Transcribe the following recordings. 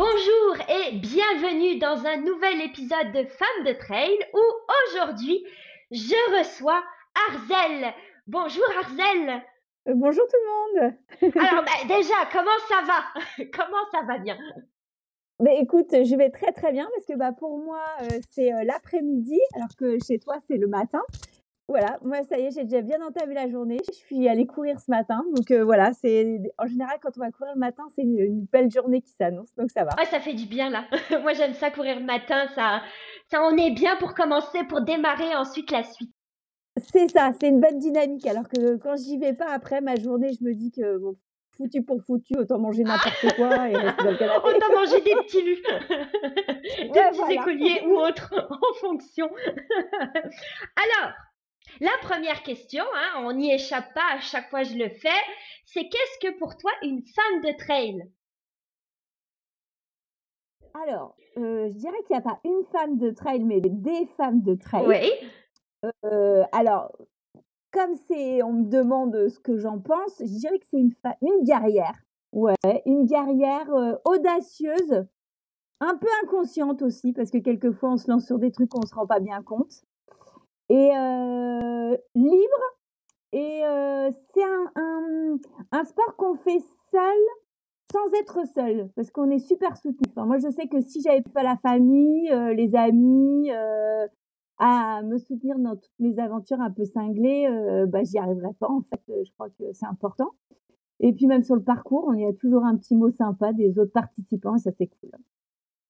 Bonjour et bienvenue dans un nouvel épisode de Femmes de Trail où aujourd'hui je reçois Arzel. Bonjour Arzel. Euh, bonjour tout le monde. Alors bah, déjà, comment ça va? Comment ça va bien? Mais écoute, je vais très très bien parce que bah, pour moi, euh, c'est euh, l'après-midi, alors que chez toi, c'est le matin. Voilà, moi, ça y est, j'ai déjà bien entamé la journée. Je suis allée courir ce matin. Donc voilà, c'est en général, quand on va courir le matin, c'est une, belle journée qui s'annonce. Donc ça va. Ouais, ça fait du bien là. moi, j'aime ça courir le matin. Ça, ça en est bien pour commencer, pour démarrer ensuite la suite. C'est ça, c'est une bonne dynamique. Alors que quand j'y vais pas après ma journée, je me dis que bon, foutu pour foutu, autant manger n'importe quoi et rester dans le canapé. Autant manger des petits lus, des petits écoliers ou autres en fonction. Alors, la première question, hein, on n'y échappe pas à chaque fois je le fais, c'est qu'est-ce que pour toi une femme de trail? Alors, euh, je dirais qu'il n'y a pas une femme de trail, mais des femmes de trail. Oui. Euh, alors, comme c'est, on me demande ce que j'en pense, je dirais que c'est une, une guerrière. Ouais, une guerrière euh, audacieuse, un peu inconsciente aussi, parce que quelquefois on se lance sur des trucs qu'on ne se rend pas bien compte. Et euh, libre, et euh, c'est un, un, sport qu'on fait seul sans être seul, parce qu'on est super soutenu. Moi, je sais que si j'avais pas la famille, les amis, à me soutenir dans toutes mes aventures un peu cinglées, euh, bah, j'y arriverai pas. En fait, je crois que c'est important. Et puis même sur le parcours, on y a toujours un petit mot sympa des autres participants, et ça c'est cool.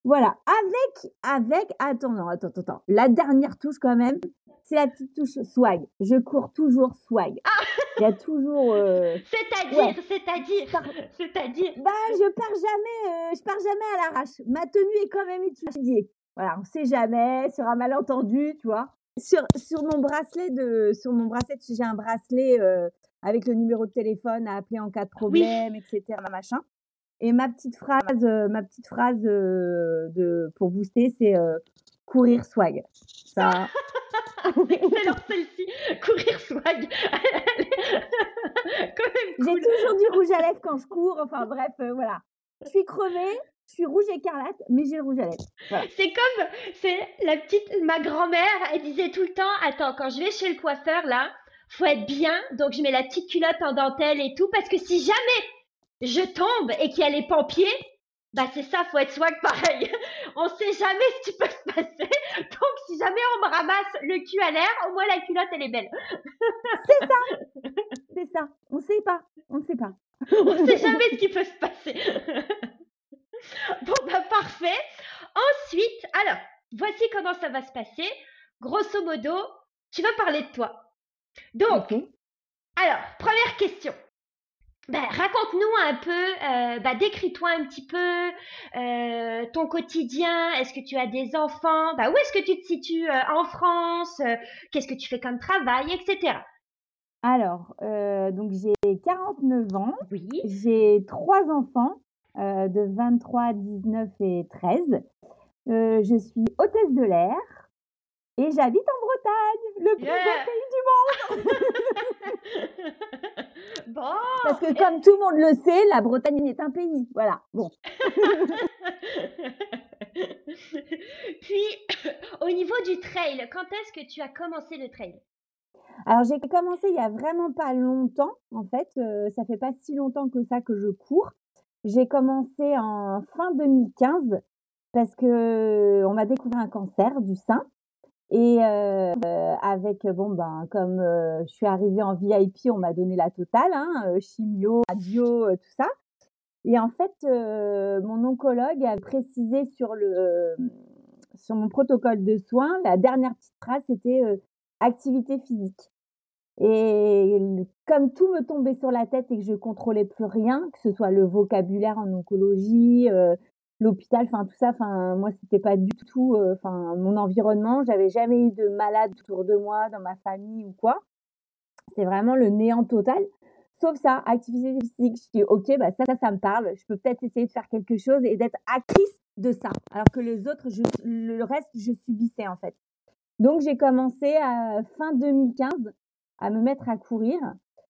Voilà, avec, avec, attends, non, attends, attends, la dernière touche quand même, c'est la petite touche swag. Je cours toujours swag. Ah Il y a toujours. Euh... C'est-à-dire, c'est-à-dire, c'est-à-dire. Bah, je pars jamais, euh, je pars jamais à l'arrache. Ma tenue est quand même étudiée. Voilà, on sait jamais, sur un malentendu, tu vois. Sur, sur mon bracelet de, sur mon bracelet, j'ai un bracelet euh, avec le numéro de téléphone à appeler en cas de problème, etc. Machin. Et ma petite phrase, euh, ma petite phrase euh, de, pour booster, c'est courir swag. Ça. Excellent celle-ci, courir swag. J'ai toujours du rouge à lèvres quand je cours. Enfin bref, voilà. Je suis crevée, je suis rouge écarlate, mais j'ai le rouge à lèvres. C'est comme, c'est la petite, ma grand-mère, elle disait tout le temps, attends, quand je vais chez le coiffeur, là, faut être bien, donc je mets la petite culotte en dentelle et tout, parce que si jamais je tombe et qu'il y a les pompiers, bah c'est ça, faut être swag pareil. On sait jamais ce qui peut se passer. Donc si jamais on me ramasse le cul à l'air, au moins la culotte elle est belle. C'est ça. C'est ça. On sait pas. On sait pas. On sait jamais ce qui peut se passer. Bon, bah parfait. Ensuite, alors, voici comment ça va se passer. Grosso modo, tu vas parler de toi. Donc, alors, première question. Ben, raconte-nous un peu, euh, bah, décris-toi un petit peu euh, ton quotidien. Est-ce que tu as des enfants? Bah, Où est-ce que tu te situes euh, en France? Qu'est-ce que tu fais comme travail, etc. Alors, donc j'ai 49 ans. Oui. J'ai trois enfants. De 23, 19 et 13. Euh, je suis hôtesse de l'air et j'habite en Bretagne, le plus beau pays du monde. bon. Parce que comme tout le monde le sait, la Bretagne est un pays. Voilà. Bon. Puis, au niveau du trail, quand est-ce que tu as commencé le trail? Alors j'ai commencé il y a vraiment pas longtemps en fait, euh, ça fait pas si longtemps que ça que je cours. J'ai commencé en fin 2015 parce que on m'a découvert un cancer du sein et euh, avec bon ben comme euh, je suis arrivée en VIP, on m'a donné la totale, hein, euh, chimio, radio, euh, tout ça. Et en fait, mon oncologue a précisé sur le sur mon protocole de soins, la dernière petite phrase c'était activité physique. Et comme tout me tombait sur la tête et que je contrôlais plus rien, que ce soit le vocabulaire en oncologie, euh, l'hôpital, enfin tout ça, enfin moi c'était pas du tout, enfin mon environnement, j'avais jamais eu de malade autour de moi, dans ma famille ou quoi. C'est vraiment le néant total. Sauf ça, activité physique, je dis ok, bah ça, ça, ça me parle. Je peux peut-être essayer de faire quelque chose et d'être actrice de ça, alors que les autres, je, le reste, je subissais en fait. Donc j'ai commencé à fin 2015 à me mettre à courir,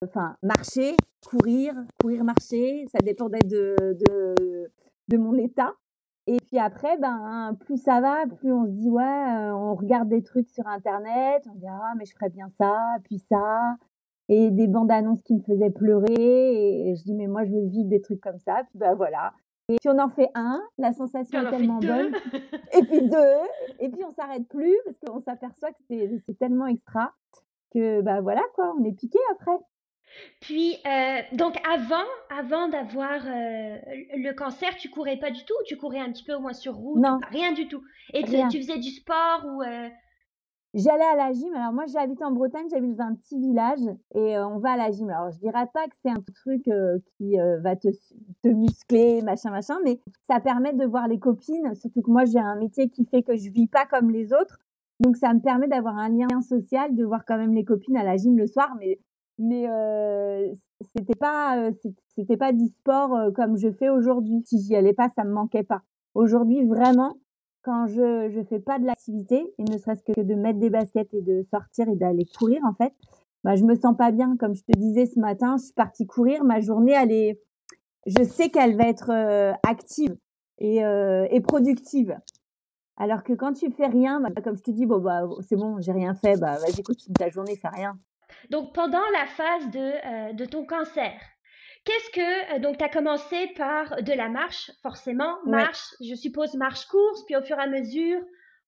enfin marcher, courir, courir, marcher, ça dépendait de, de, de mon état. Et puis après, ben, plus ça va, plus on se dit, ouais, euh, on regarde des trucs sur Internet, on dit, ah, mais je ferais bien ça, puis ça, et des bandes annonces qui me faisaient pleurer, et je dis, mais moi, je veux vivre des trucs comme ça, puis ben voilà. Et puis on en fait un, la sensation est tellement bonne, et puis deux, et puis on s'arrête plus, parce qu'on s'aperçoit que c'est tellement extra, que ben voilà, quoi, on est piqué après. Puis, euh, donc avant, avant d'avoir euh, le cancer, tu courais pas du tout ou tu courais un petit peu au moins sur route? Non. Rien du tout. Et tu faisais du sport ou euh? J'allais à la gym. Alors moi, j'habite en Bretagne, j'habite dans un petit village et on va à la gym. Alors je dirais pas que c'est un truc qui va te, te muscler, machin, machin, mais ça permet de voir les copines. Surtout que moi, j'ai un métier qui fait que je vis pas comme les autres. Donc ça me permet d'avoir un lien social, de voir quand même les copines à la gym le soir, mais mais euh, c'était pas c'était pas du sport comme je fais aujourd'hui. Si j'y allais pas, ça me manquait pas. Aujourd'hui, vraiment, quand je je fais pas de l'activité et ne serait-ce que de mettre des baskets et de sortir et d'aller courir en fait, bah je me sens pas bien. Comme je te disais ce matin, je suis partie courir. Ma journée, elle est, je sais qu'elle va être active et, et productive. Alors que quand tu fais rien, bah, comme je te dis, bon bah c'est bon, j'ai rien fait, bah vas-y continue ta journée, fais rien. Donc, pendant la phase de, euh, de ton cancer, qu'est-ce que. Euh, donc, tu as commencé par de la marche, forcément. Marche, je suppose, marche-course, puis au fur et à mesure,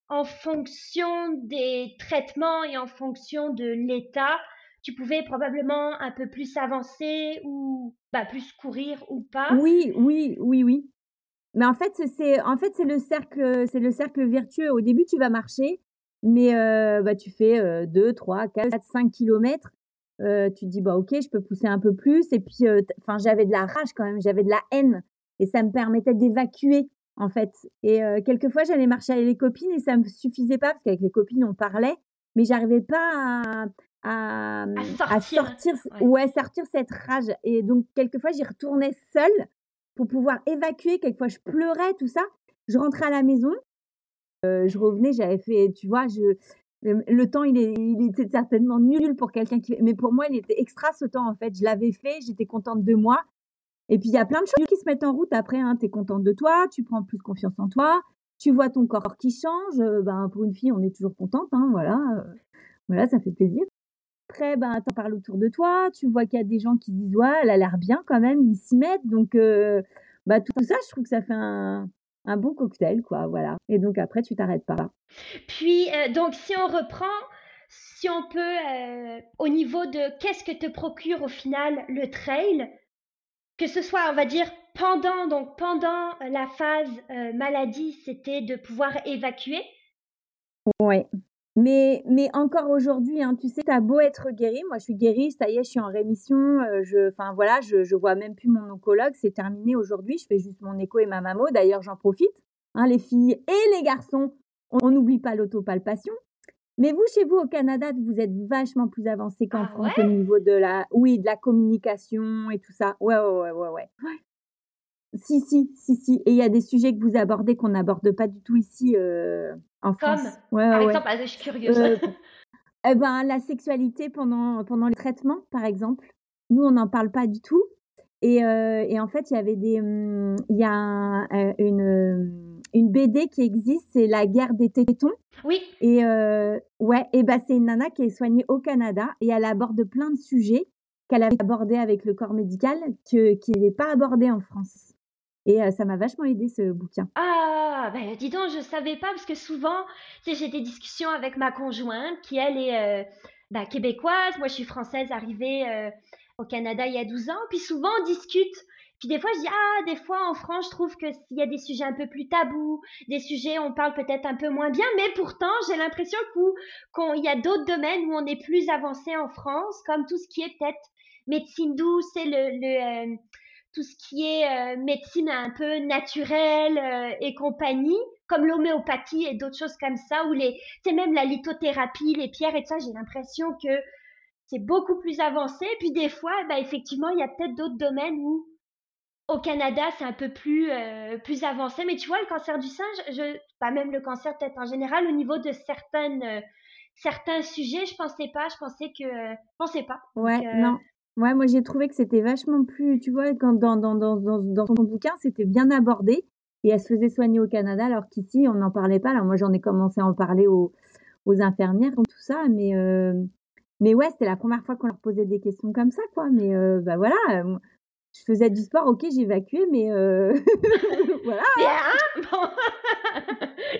en fonction des traitements et en fonction de l'état, tu pouvais probablement un peu plus avancer ou bah, plus courir ou pas? Oui, oui, oui, oui. Mais en fait, c'est en fait c'est le cercle c'est le cercle vertueux. Au début, tu vas marcher, mais bah, tu fais 2, 3, 4, 5 kilomètres. tu te dis, bah, ok, je peux pousser un peu plus. Et puis, enfin, j'avais de la rage quand même, j'avais de la haine. Et ça me permettait d'évacuer, en fait. Et quelquefois, j'allais marcher avec les copines et ça me suffisait pas, parce qu'avec les copines, on parlait, mais j'arrivais pas à, à, sortir, ouais. sortir cette rage. Et donc, quelquefois, j'y retournais seule pour pouvoir évacuer. Quelquefois, je pleurais, tout ça. Je rentrais à la maison je revenais, j'avais fait, tu vois, je, le temps, il, était certainement nul pour quelqu'un qui. Mais pour moi, il était extra ce temps, en fait. Je l'avais fait, j'étais contente de moi. Et puis, il y a plein de choses qui se mettent en route après. Hein. Tu es contente de toi, tu prends plus confiance en toi, tu vois ton corps qui change. Ben, pour une fille, on est toujours contente. Hein, voilà. voilà, ça fait plaisir. Après, ben, tu en parles autour de toi, tu vois qu'il y a des gens qui se disent Ouais, elle a l'air bien quand même, ils s'y mettent. Donc, bah, tout ça, je trouve que ça fait un, un bon cocktail, quoi, voilà. Et donc après, tu t'arrêtes pas. Puis, euh, donc, si on reprend, si on peut, euh, au niveau de qu'est-ce que te procure au final le trail, que ce soit, on va dire, pendant, donc pendant la phase euh, maladie, c'était de pouvoir évacuer? Oui. Mais, mais encore aujourd'hui, hein, tu sais, t'as beau être guéri, moi je suis guérie, ça y est, je suis en rémission, euh, je, enfin voilà, je, je vois même plus mon oncologue, c'est terminé aujourd'hui, je fais juste mon écho et ma mammo. D'ailleurs, j'en profite, hein, les filles et les garçons, on n'oublie pas l'autopalpation. Mais vous, chez vous au Canada, vous êtes vachement plus avancé qu'en ah France au niveau de la, oui, de la communication et tout ça. Ouais, ouais, ouais, ouais, ouais. Si, si, si, si. Et il y a des sujets que vous abordez qu'on n'aborde pas du tout ici euh, en France. Comme, par exemple, ah, je suis curieuse. Euh, eh ben, la sexualité pendant, pendant les traitements, par exemple. Nous, on n'en parle pas du tout. Et, euh, et en fait, il y avait des, hum, il y a une, une BD qui existe, c'est La guerre des tétons. Oui. Et ouais, et ben c'est une nana qui est soignée au Canada et elle aborde plein de sujets qu'elle avait abordés avec le corps médical que, qui n'avait pas abordé en France. Et ça m'a vachement aidé ce bouquin. Ah, ben dis donc, je savais pas parce que souvent, j'ai des discussions avec ma conjointe qui, elle, est bah, québécoise. Moi, je suis française arrivée au Canada il y a 12 ans. Puis souvent, on discute. Puis des fois, je dis, ah, des fois, en France, je trouve qu'il y a des sujets un peu plus tabous, des sujets, on parle peut-être un peu moins bien, mais pourtant, j'ai l'impression qu'il y a d'autres domaines où on est plus avancé en France, comme tout ce qui est peut-être médecine douce et le tout ce qui est médecine un peu naturelle et compagnie, comme l'homéopathie et d'autres choses comme ça, ou les, c'est même la lithothérapie, les pierres et tout ça, j'ai l'impression que c'est beaucoup plus avancé. Puis des fois, bah, effectivement, il y a peut-être d'autres domaines où au Canada, c'est un peu plus, euh, plus avancé. Mais tu vois, le cancer du sein, je, pas même le cancer peut-être en général, au niveau de certaines, euh, certains sujets, je pensais pas, je pensais que, je pensais pas. Ouais, euh, non. Ouais, moi j'ai trouvé que c'était vachement plus, tu vois, quand dans, dans, dans, dans, dans son bouquin, c'était bien abordé et elle se faisait soigner au Canada, alors qu'ici, on n'en parlait pas. Alors moi, j'en ai commencé à en parler aux, aux infirmières, tout ça, mais, mais ouais, c'était la première fois qu'on leur posait des questions comme ça, quoi. Mais bah voilà, je faisais du sport, ok, j'évacuais, mais euh, voilà. Hein, bon.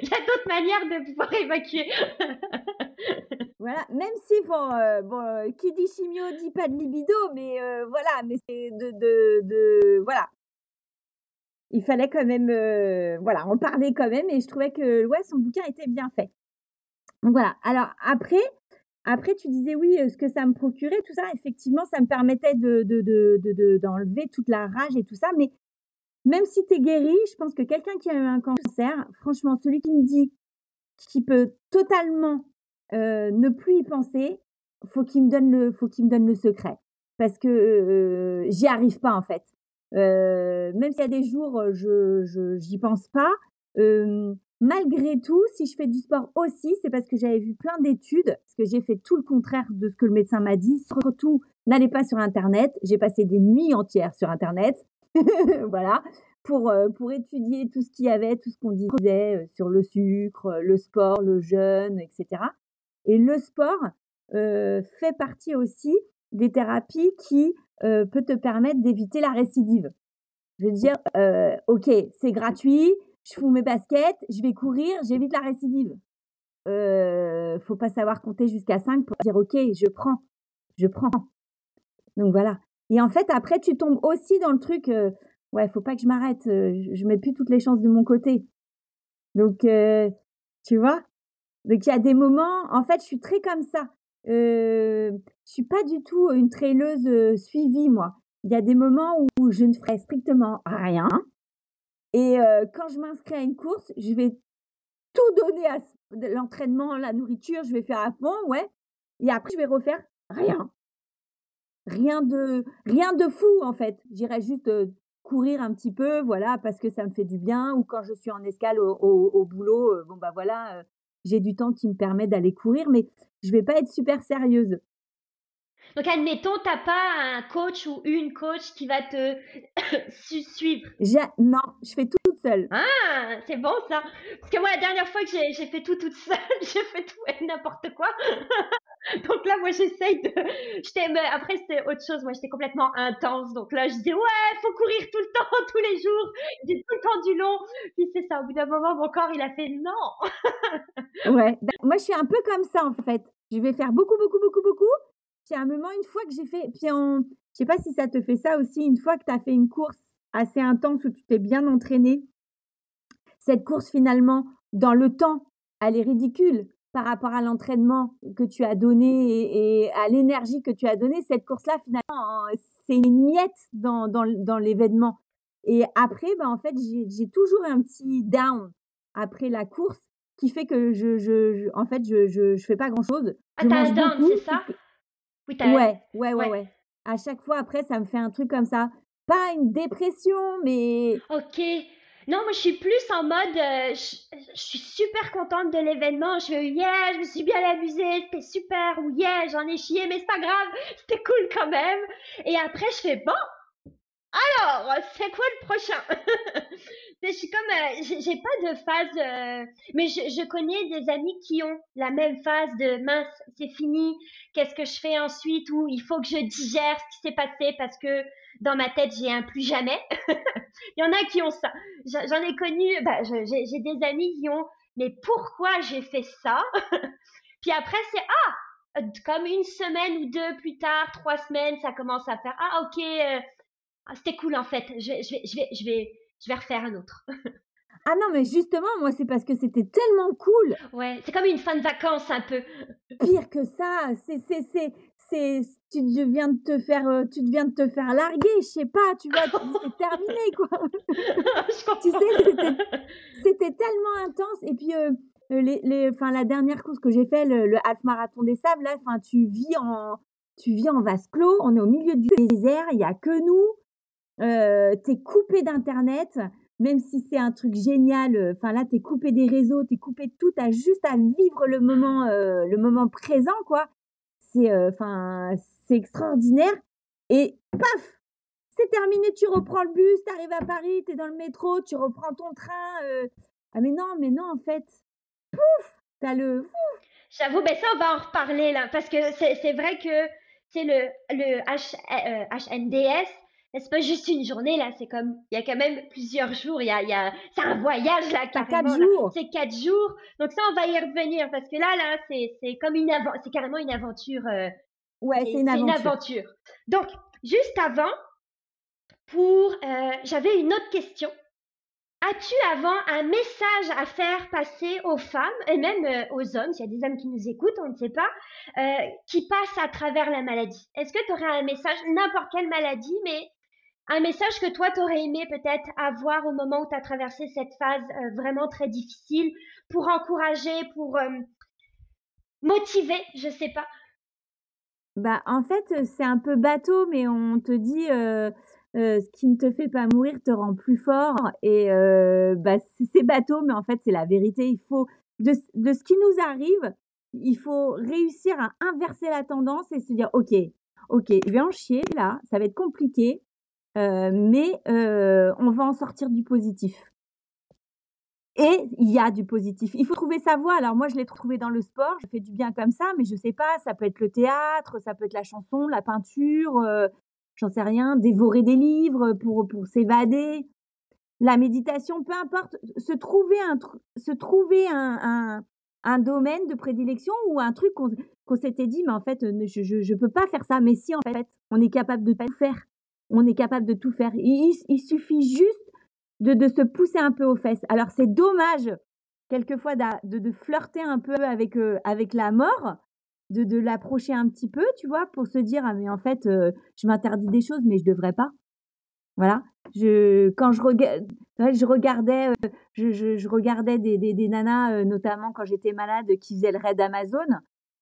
Il y a d'autres manières de pouvoir évacuer. voilà, même si, bon, euh, bon, euh, qui dit chimio dit pas de libido, mais voilà, mais c'est de, de, de, voilà. Il fallait quand même, voilà, on parlait quand même, et je trouvais que, ouais, son bouquin était bien fait. Donc voilà. Alors après, après, tu disais oui, ce que ça me procurait, tout ça, effectivement, ça me permettait de, d'enlever toute la rage et tout ça. Mais même si tu es guéri, je pense que quelqu'un qui a eu un cancer, franchement, celui qui me dit qu'il peut totalement ne plus y penser, faut qu'il me donne faut qu'il me donne le secret, parce que j'y arrive pas en fait. même s'il y a des jours, je j'y pense pas. Malgré tout, si je fais du sport aussi, c'est parce que j'avais vu plein d'études, parce que j'ai fait tout le contraire de ce que le médecin m'a dit. Surtout, n'allez pas sur Internet. J'ai passé des nuits entières sur Internet, voilà, pour, euh, pour étudier tout ce qu'il y avait, tout ce qu'on disait euh, sur le sucre, euh, le sport, le jeûne, etc. Et le sport fait partie aussi des thérapies qui peut te permettre d'éviter la récidive. Je veux dire, ok, c'est gratuit, je fous mes baskets, je vais courir, j'évite la récidive. Euh, faut pas savoir compter jusqu'à 5 pour dire ok, je prends, je prends. Donc voilà. Et en fait, après, tu tombes aussi dans le truc, euh, ouais, faut pas que je m'arrête, euh, je mets plus toutes les chances de mon côté. Donc, euh, tu vois? Donc il y a des moments, en fait, je suis très comme ça. Euh, je suis pas du tout une traileuse suivie, moi. Il y a des moments où je ne ferai strictement rien. Et quand je m'inscris à une course, je vais tout donner à l'entraînement, la nourriture, je vais faire à fond, ouais. Et après, je vais refaire rien. Rien de, rien de fou, en fait. J'irai juste courir un petit peu, voilà, parce que ça me fait du bien. Ou quand je suis en escale au, au, boulot, bon, bah voilà, j'ai du temps qui me permet d'aller courir, mais je vais pas être super sérieuse. Donc, admettons, t'as pas un coach ou une coach qui va te suivre. Non, je fais tout toute seule. Ah, c'est bon ça. Parce que moi, la dernière fois que j'ai fait tout toute seule, j'ai fait tout et n'importe quoi. donc là, moi, j'essaye de. J'étais, après, c'était autre chose. Moi, j'étais complètement intense. Donc là, je dis ouais, faut courir tout le temps, tous les jours. Dis tout le temps du long. Puis c'est ça. Au bout d'un moment, mon corps, il a fait non. ouais. Moi, je suis un peu comme ça en fait. Je vais faire beaucoup, beaucoup, beaucoup, beaucoup. Puis à un moment, une fois que j'ai fait, puis on, je sais pas si ça te fait ça aussi, une fois que tu as fait une course assez intense où tu t'es bien entraîné, cette course finalement, dans le temps, elle est ridicule par rapport à l'entraînement que tu as donné et, à l'énergie que tu as donné. Cette course-là, finalement, c'est une miette dans, dans, dans l'événement. Et après, ben, en fait, j'ai toujours un petit down après la course qui fait que je, je, en fait, je, je, je fais pas grand chose. Ah, t'as un down, c'est ça? Oui, ouais, ouais, ouais, ouais, À chaque fois, après, ça me fait un truc comme ça. Pas une dépression, mais. Ok. Non, moi, je suis plus en mode. Euh, je, suis super contente de l'événement. Je fais, yeah, je me suis bien amusée, c'était super. Ou yeah, j'en ai chié, mais c'est pas grave, c'était cool quand même. Et après, je fais, bon, alors, c'est quoi le prochain? Je suis comme, euh, j'ai pas de phase, euh, mais je, je, connais des amis qui ont la même phase de mince, c'est fini, qu'est-ce que je fais ensuite? Ou il faut que je digère ce qui s'est passé parce que dans ma tête j'ai un plus jamais. il y en a qui ont ça. J'en ai connu, bah, j'ai des amis qui ont, mais pourquoi j'ai fait ça? Puis après c'est ah, comme une semaine ou deux plus tard, trois semaines, ça commence à faire ah ok. Euh, ah, c'était cool en fait. Je, je, vais, je, vais, je, vais, je vais refaire un autre. Ah non, mais justement, moi, c'est parce que c'était tellement cool. Ouais, c'est comme une fin de vacances un peu. Pire que ça, c'est, c'est, c'est, c'est, tu viens de te faire, euh, tu viens de te faire larguer, je sais pas, tu vois, c'est terminé, quoi. tu sais, c'était, c'était tellement intense. Et puis, euh, les, les, enfin, la dernière course que j'ai fait, le, le half marathon des sables, là, enfin, tu vis en, tu vis en vase clos, on est au milieu du désert, il y a que nous. Euh, t'es coupé d'internet, même si c'est un truc génial. Euh, enfin là, t'es coupé des réseaux, t'es coupé de tout. T'as juste à vivre le moment, euh, le moment présent, quoi. C'est, enfin, c'est extraordinaire. Et paf, c'est terminé. Tu reprends le bus, t'arrives à Paris, t'es dans le métro, tu reprends ton train. Ah mais non, mais non, en fait, pouf, t'as le. J'avoue, ben ça, on va en reparler là, parce que c'est vrai que c'est le, le H, HNDS, c'est pas juste une journée là, c'est comme il y a quand même plusieurs jours, il y a, y a c'est un voyage là carrément. Quatre jours. C'est quatre jours. Donc ça on va y revenir parce que là là c'est c'est comme une c'est carrément une aventure. Euh, ouais, c'est une, une, aventure. Donc juste avant, pour euh, j'avais une autre question. As-tu avant un message à faire passer aux femmes et même euh, aux hommes, s'il y a des hommes qui nous écoutent, on ne sait pas, euh, qui passent à travers la maladie Est-ce que tu aurais un message, n'importe quelle maladie, mais un message que toi, tu aurais aimé peut-être avoir au moment où tu as traversé cette phase euh, vraiment très difficile pour encourager, pour euh, motiver, je sais pas. Bah, en fait, c'est un peu bateau, mais on te dit euh, ce qui ne te fait pas mourir te rend plus fort. Et bah, c'est bateau, mais en fait, c'est la vérité. Il faut, de, de ce qui nous arrive, il faut réussir à inverser la tendance et se dire, OK, OK, je vais en chier là, ça va être compliqué, euh, mais euh, on va en sortir du positif. Et il y a du positif. Il faut trouver sa voie. Alors moi, je l'ai trouvé dans le sport. Je fais du bien comme ça, mais je sais pas. Ça peut être le théâtre, ça peut être la chanson, la peinture, euh, j'en sais rien. Dévorer des livres pour pour s'évader. La méditation, peu importe. Se trouver un se trouver un, un, domaine de prédilection ou un truc qu'on qu'on s'était dit, mais en fait, je, je je peux pas faire ça. Mais si en fait, on est capable de tout faire on est capable de tout faire. Il, suffit juste de, de, se pousser un peu aux fesses. Alors c'est dommage quelquefois de, de, flirter un peu avec, euh, avec la mort, de, de l'approcher un petit peu, tu vois, pour se dire ah mais en fait euh, je m'interdis des choses mais je devrais pas. Voilà. Je quand je, je regardais euh, je, je, regardais des, des, des nanas notamment quand j'étais malade qui faisaient le raid Amazon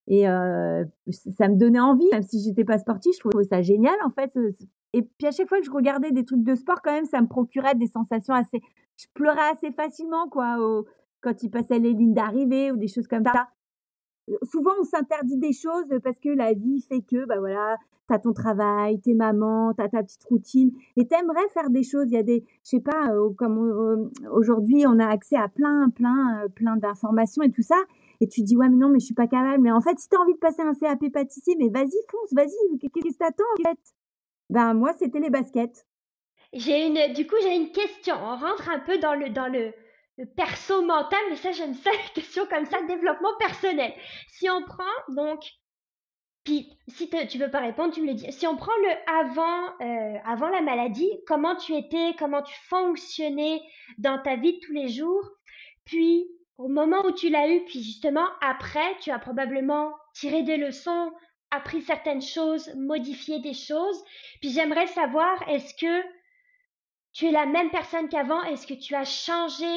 et ça me donnait envie même si j'étais pas sportive je trouvais ça génial en fait et puis à chaque fois que je regardais des trucs de sport, quand même, ça me procurait des sensations assez. Je pleurais assez facilement, quoi, quand il passait les lignes d'arrivée ou des choses comme ça. Euh, souvent, on s'interdit des choses parce que la vie fait que, bah voilà, t'as ton travail, t'es maman, t'as ta petite routine, et t'aimerais faire des choses. Il y a des, je sais pas, euh, comme euh, aujourd'hui, on a accès à plein, plein, plein d'informations et tout ça. Et tu dis, ouais, mais non, mais je suis pas capable. Mais en fait, si t'as envie de passer un CAP pâtissier, mais vas-y, fonce, vas-y, qu'est-ce que t'attends, en fait? Ben moi, c'était les baskets. J'ai une, du coup, j'ai une question. On rentre un peu dans le, dans le, perso mental, mais ça, j'aime ça, les questions comme ça, développement personnel. Si on prend, donc, puis si tu veux pas répondre, tu me le dis. Si on prend le avant, euh, avant la maladie, comment tu étais, comment tu fonctionnais dans ta vie de tous les jours, puis au moment où tu l'as eu, puis justement après, tu as probablement tiré des leçons, appris certaines choses, modifié des choses. Puis j'aimerais savoir, est-ce que tu es la même personne qu'avant? Est-ce que tu as changé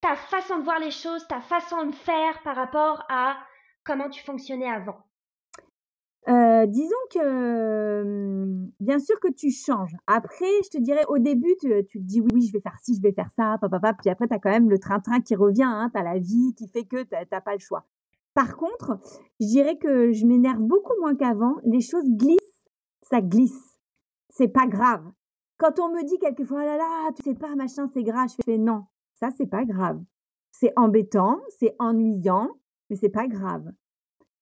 ta façon de voir les choses, ta façon de faire par rapport à comment tu fonctionnais avant? Euh, disons que hum, bien sûr que tu changes. Après, je te dirais au début, tu, te dis oui, je vais faire ci, je vais faire ça, papa, papa. Puis après, tu as quand même le train-train qui revient. Hein, tu as la vie qui fait que tu n'as pas le choix. Par contre, je dirais que je m'énerve beaucoup moins qu'avant. Les choses glissent, ça glisse. C'est pas grave. Quand on me dit quelquefois, oh là là, tu sais pas, machin, c'est grave, je fais non, ça c'est pas grave. C'est embêtant, c'est ennuyant, mais c'est pas grave.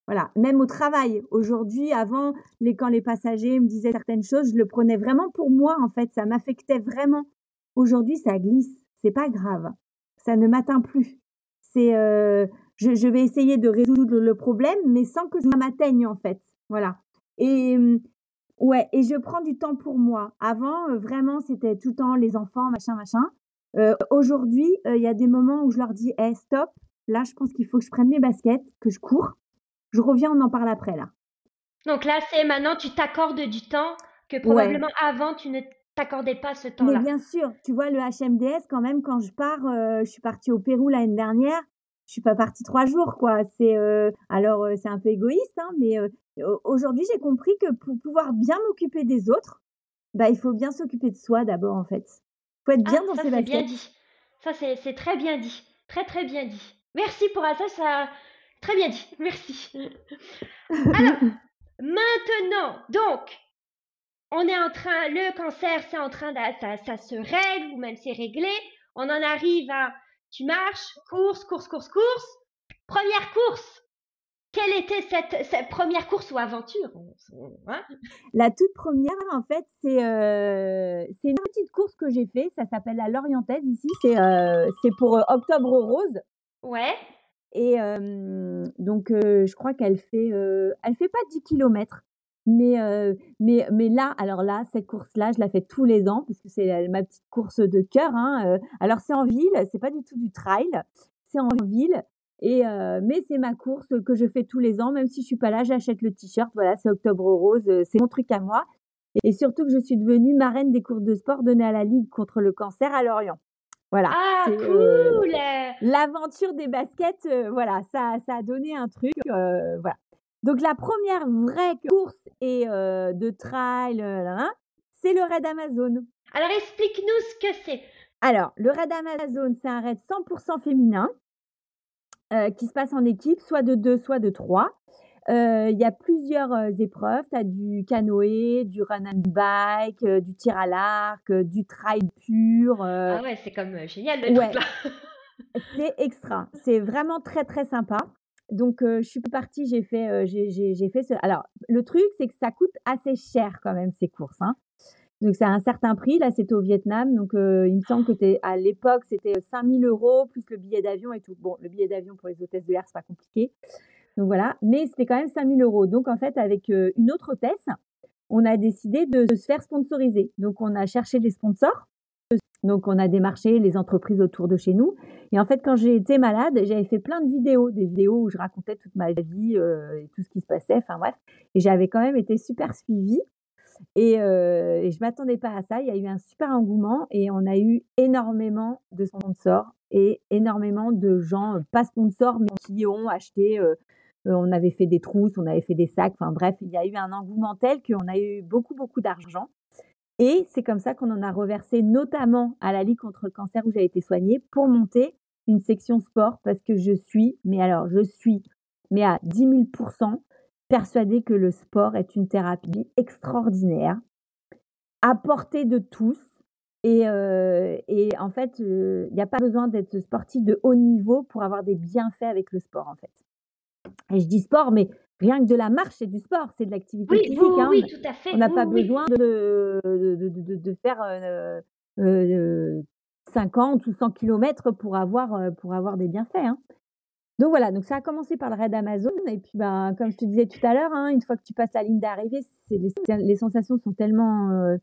Voilà, même au travail. Aujourd'hui, avant, les, quand les passagers me disaient certaines choses, je le prenais vraiment pour moi, en fait. Ça m'affectait vraiment. Aujourd'hui, ça glisse. C'est pas grave. Ça ne m'atteint plus. C'est, euh, je, vais essayer de résoudre le problème, mais sans que ça m'atteigne en fait. Voilà. Et mmh, ouais, et je prends du temps pour moi. Avant, euh, vraiment, c'était tout le temps les enfants, machin, machin. Aujourd'hui, il y a des moments où je leur dis hey, stop, là, je pense qu'il faut que je prenne mes baskets, que je cours. Je reviens, on en parle après, là. Donc là, c'est maintenant, tu t'accordes du temps que probablement avant, tu ne t'accordais pas ce temps-là. Mais bien sûr, tu vois, le HMDS, quand même, quand je pars, je suis partie au Pérou l'année dernière, je suis pas partie trois jours, quoi. C'est alors c'est un peu égoïste, hein, mais aujourd'hui j'ai compris que pour pouvoir bien m'occuper des autres, bah il faut bien s'occuper de soi d'abord en fait. Faut être bien ah, dans ça, ses baskets. Bien dit. Ça c'est très bien dit, très très bien dit. Merci pour ça, ça très bien dit. Merci. Alors maintenant, donc on est en train, le cancer c'est en train de, ça, ça se règle ou même c'est réglé. On en arrive à tu marches, course, course, course, course. Première course. Quelle était cette, première course ou aventure? Hein? La toute première, en fait, euh, c'est une petite course que j'ai fait. Ça s'appelle la Lorientaise ici. C'est euh, pour euh, Octobre Rose. Ouais. Et donc, je crois qu'elle fait, elle fait pas 10 km. Mais, mais, mais là, alors là, cette course-là, je la fais tous les ans parce que c'est ma petite course de cœur. Hein, alors c'est en ville, c'est pas du tout du trail, c'est en ville. Et mais c'est ma course que je fais tous les ans, même si je suis pas là, j'achète le t-shirt. Voilà, c'est Octobre Rose, c'est mon truc à moi. Et surtout que je suis devenue marraine des courses de sport données à la Ligue contre le cancer à Lorient. Voilà. Ah, cool L'aventure des baskets, voilà, ça, ça a donné un truc. voilà. Donc la première vraie course et de trail, c'est le raid Amazon. Alors explique-nous ce que c'est. Alors le raid Amazon, c'est un raid 100% féminin qui se passe en équipe, soit de deux, soit de trois. Il y a plusieurs épreuves. Tu as du canoë, du run and bike, du tir à l'arc, du trail pur. Ah ouais, c'est comme génial le là. c'est extra. C'est vraiment très très sympa. Donc, je suis partie, j'ai fait, j'ai fait ce. Alors, le truc, c'est que ça coûte assez cher quand même ces courses. Hein. Donc, c'est un certain prix. Là, c'était au Vietnam. Donc, il me semble que à l'époque, c'était 5000 euros plus le billet d'avion et tout. Bon, le billet d'avion pour les hôtesses de l'air, c'est pas compliqué. Donc, voilà. Mais c'était quand même 5000 euros. Donc, en fait, avec une autre hôtesse, on a décidé de se faire sponsoriser. Donc, on a cherché des sponsors. Donc, on a démarché les entreprises autour de chez nous. Et en fait, quand j'ai été malade, j'avais fait plein de vidéos, des vidéos où je racontais toute ma vie euh, et tout ce qui se passait. Enfin bref, et j'avais quand même été super suivie. Et, euh, et je m'attendais pas à ça. Il y a eu un super engouement et on a eu énormément de sponsors et énormément de gens, euh, pas sponsors, mais qui ont acheté. Euh, on avait fait des trousses, on avait fait des sacs. Enfin bref, il y a eu un engouement tel qu'on a eu beaucoup, beaucoup d'argent. Et c'est comme ça qu'on en a reversé notamment à la Ligue contre le cancer où j'ai été soignée pour monter une section sport parce que je suis, mais alors je suis, mais à 10 000% persuadée que le sport est une thérapie extraordinaire, à portée de tous. Et, euh, en fait, euh, il n'y a pas besoin d'être sportif de haut niveau pour avoir des bienfaits avec le sport, en fait. Et je dis sport, mais rien que de la marche, c'est du sport, c'est de l'activité physique. Oui, hein. oui, tout à fait. On n'a pas besoin de, de, de, de faire euh, 50 ou 100 km pour avoir, pour avoir des bienfaits. Hein. Donc voilà, donc ça a commencé par le raid Amazon. Et puis, ben, comme je te disais tout à l'heure, hein, une fois que tu passes la ligne d'arrivée, les, les, sensations sont tellement,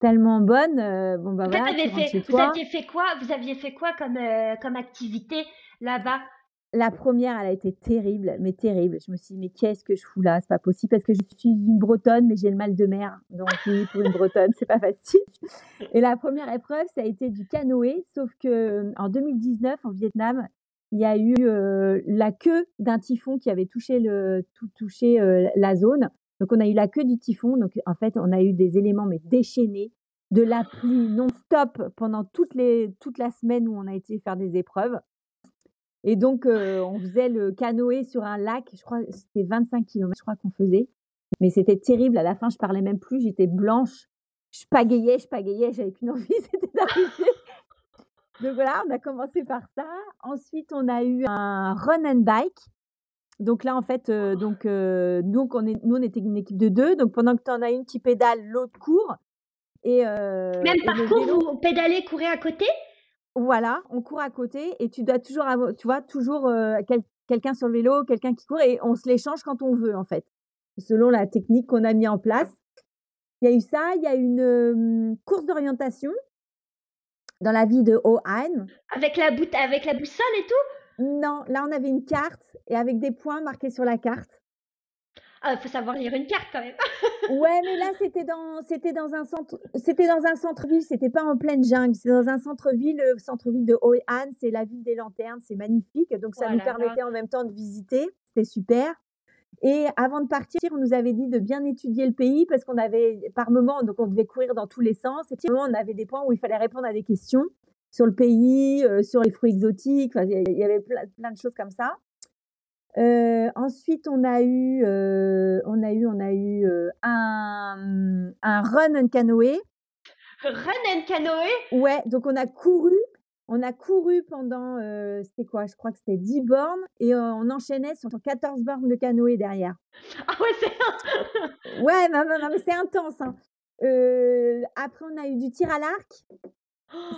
tellement bonnes. bon, bah, voilà, fait, vous aviez fait quoi Vous aviez fait quoi comme, comme activité là-bas? La première, elle a été terrible, mais terrible. Je me suis dit, mais qu'est-ce que je fous là? C'est pas possible parce que je suis une Bretonne, mais j'ai le mal de mer. Donc, oui, pour une Bretonne, c'est pas facile. Et la première épreuve, ça a été du canoë, sauf que en 2019, en Vietnam, il y a eu la queue d'un typhon qui avait touché, touché la zone. Donc, on a eu la queue du typhon. Donc, en fait, on a eu des éléments mais déchaînés, de la pluie non-stop pendant toute la semaine où on a été faire des épreuves. Et donc, on faisait le canoë sur un lac. Je crois que c'était 25 km, je crois qu'on faisait. Mais c'était terrible. À la fin, je parlais même plus. J'étais blanche. Je pagayais, je pagayais. J'avais qu'une envie, c'était d'arriver. donc voilà, on a commencé par ça. Ensuite, on a eu un run and bike. Donc là, en fait, donc, donc on est, nous, on était une équipe de deux. Donc pendant que tu en as une qui pédale, l'autre court. Et, Même parcours, vous pédalez, courez à côté? Voilà, on court à côté et tu dois toujours avoir, tu vois, toujours quelqu'un sur le vélo, quelqu'un qui court et on se l'échange quand on veut en fait, selon la technique qu'on a mis en place. Il y a eu ça, il y a une course d'orientation. dans la ville de Hoheim. Avec la, bout avec la boussole et tout? Non, là on avait une carte et avec des points marqués sur la carte. Ah, faut savoir lire une carte quand même. ouais, mais là c'était dans c'était dans un centre c'était dans un centre-ville, c'était pas en pleine jungle, c'est dans un centre-ville, le centre-ville de Hoheim, c'est la ville des lanternes, c'est magnifique, donc ça nous permettait en même temps de visiter, c'était super. Et avant de partir, on nous avait dit de bien étudier le pays parce qu'on avait par moment, donc on devait courir dans tous les sens. Et par moment, on avait des points où il fallait répondre à des questions sur le pays, euh, sur les fruits exotiques. il y avait plein, de choses comme ça. Euh, ensuite, on a eu, euh, on a eu, on a eu un, un run and canoë. Run and canoë? Ouais, donc on a couru on a couru pendant, c'était quoi? Je crois que c'était 10 bornes et on enchaînait sur 14 bornes de canoë derrière. Ah ouais, c'est Ouais, non, non, mais c'est intense. Hein. après, on a eu du tir à l'arc,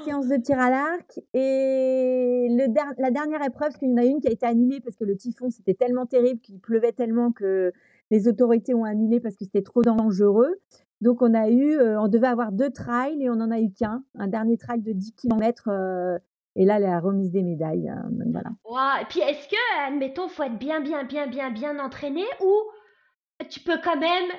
séance de tir à l'arc. Et le la dernière épreuve, parce qu'il y en a une qui a été annulée parce que le typhon, c'était tellement terrible qu'il pleuvait tellement que les autorités ont annulé parce que c'était trop dangereux. Donc on a eu, euh, on devait avoir deux trails et on n'en a eu qu'un, un dernier trail de 10 km. Euh, et là, la remise des médailles, euh, voilà. Et puis est-ce que, admettons, faut être bien, bien, bien, bien, bien entraîné ou tu peux quand même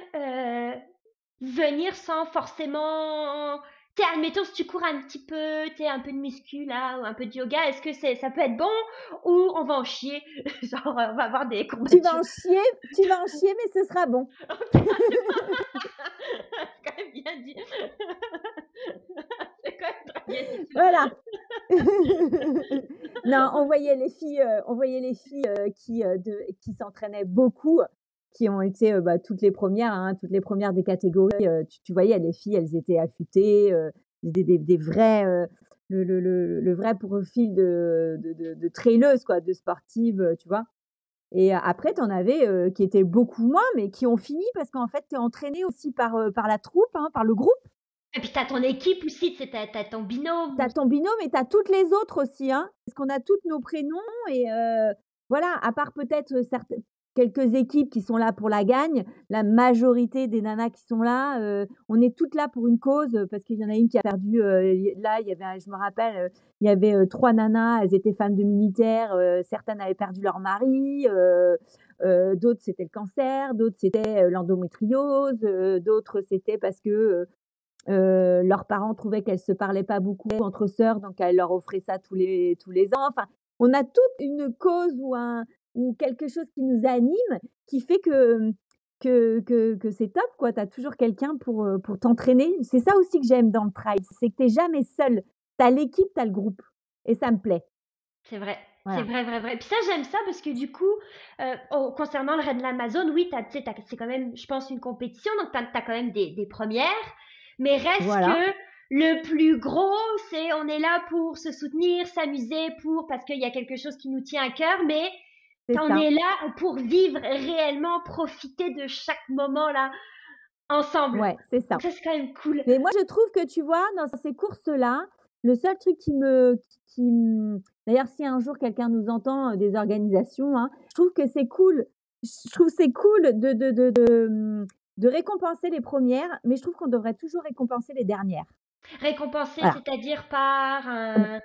venir sans forcément T'es, admettons, si tu cours un petit peu, t'es un peu de muscu là, ou un peu de yoga, est-ce que c'est, ça peut être bon ou on va en chier Genre, on va avoir des courbatures. Tu vas en chier, tu vas en chier, mais ce sera bon. c'est quand même bien dit. c'est quand même bien dit. Voilà. non, on voyait les filles, euh, on voyait les filles euh, qui, euh, de, qui s'entraînaient beaucoup qui ont été bah, toutes les premières, hein, toutes les premières des catégories. tu, voyais, les filles, elles étaient affûtées, des, des, des, vrais, le, le, le, le, vrai profil de, de, de, traileuses, quoi, de sportives, tu vois. Et après, tu en avais qui étaient beaucoup moins, mais qui ont fini parce qu'en fait, tu es entraîné aussi par, par la troupe, hein, par le groupe. Et puis, tu as ton équipe aussi, tu as, ton binôme. Tu as ton binôme et tu as toutes les autres aussi. Hein, parce qu'on a tous nos prénoms. Et voilà, à part peut-être certaines, quelques équipes qui sont là pour la gagne. La majorité des nanas qui sont là, euh, on est toutes là pour une cause parce qu'il y en a une qui a perdu. Euh, là, il y avait, je me rappelle, euh, il y avait trois nanas, elles étaient femmes de militaires. certaines avaient perdu leur mari, d'autres c'était le cancer, d'autres c'était l'endométriose, d'autres c'était parce que leurs parents trouvaient qu'elles se parlaient pas beaucoup entre sœurs, donc elles leur offraient ça tous les tous les ans. Enfin, on a toute une cause ou un ou quelque chose qui nous anime, qui fait que, que, que, que c'est top, quoi. Tu as toujours quelqu'un pour, pour t'entraîner. C'est ça aussi que j'aime dans le trail, c'est que tu n'es jamais seul. Tu as l'équipe, tu as le groupe. Et ça me plaît. C'est vrai. C'est vrai, vrai, vrai. Puis ça, j'aime ça parce que du coup, euh, concernant le raid de l'Amazon, oui, c'est quand même, je pense, une compétition, donc tu as, quand même des, des premières. Mais reste que le plus gros, c'est on est là pour se soutenir, s'amuser, pour parce qu'il y a quelque chose qui nous tient à cœur, mais on est là pour vivre réellement, profiter de chaque moment là ensemble. Ouais, c'est ça. Ça c'est quand même cool. Mais moi je trouve que tu vois dans ces courses là, le seul truc qui me qui, d'ailleurs si un jour quelqu'un nous entend euh, des organisations, hein, je trouve que c'est cool. Je trouve c'est cool de de, de, de de récompenser les premières, mais je trouve qu'on devrait toujours récompenser les dernières. Récompensé, c'est-à-dire par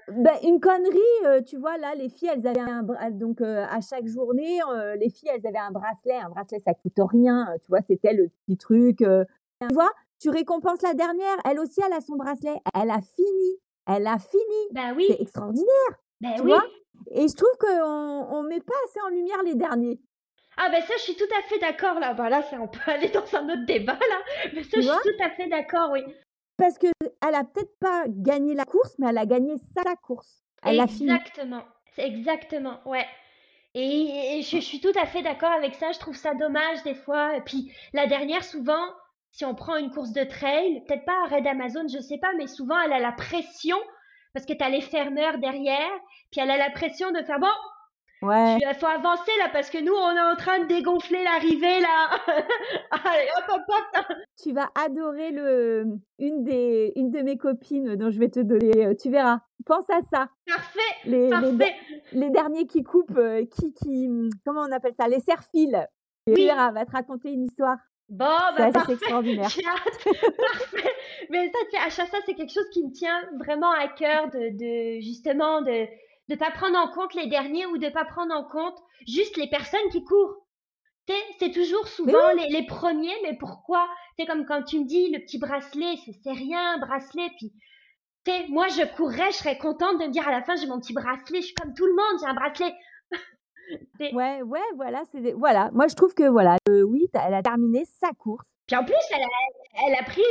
ben, une connerie, tu vois, là, les filles, elles avaient un donc à chaque journée, les filles, elles avaient un bracelet. Un bracelet, ça coûte rien, tu vois, c'était le petit truc. tu vois, tu récompenses la dernière, elle aussi, elle a son bracelet. Elle a fini, elle a fini. Ben oui. C'est extraordinaire. Ben tu oui. vois Et je trouve qu'on ne met pas assez en lumière les derniers. Ah ben ça, je suis tout à fait d'accord là. Ben là, ça, on peut aller dans un autre débat là. Mais ça, je suis tout à fait d'accord, oui. Parce qu'elle a peut-être pas gagné la course, mais elle a gagné sa course. Elle a fini. Exactement. Exactement, ouais. Et, je, suis tout à fait d'accord avec ça. Je trouve ça dommage des fois. Et puis la dernière, souvent, si on prend une course de trail, peut-être pas à Red Amazon, je sais pas, mais souvent elle a la pression parce que tu as les fermeurs derrière, puis elle a la pression de faire bon, Ouais. Il faut avancer là parce que nous on est en train de dégonfler l'arrivée là. Allez, hop, hop, hop. Tu vas adorer le une des une de mes copines dont je vais te donner. Euh, tu verras. Pense à ça. Parfait. Les, parfait. Les, derniers qui coupent, euh, qui qui comment on appelle ça, les serfils. Tu verras, va te raconter une histoire. Bon, bah parfait. extraordinaire. Parfait. Mais ça, à fois, c'est quelque chose qui me tient vraiment à cœur de, de justement de de pas prendre en compte les derniers ou de pas prendre en compte juste les personnes qui courent. C'est toujours souvent les, les premiers, mais pourquoi? C'est comme quand tu me dis le petit bracelet, c'est rien, bracelet, puis moi je courrais, je serais contente de me dire à la fin j'ai mon petit bracelet, je suis comme tout le monde, j'ai un bracelet. Ouais, ouais, voilà, c'est des- voilà. Moi, je trouve que voilà, euh, oui, elle a terminé sa course. Puis en plus, elle a, elle a pris,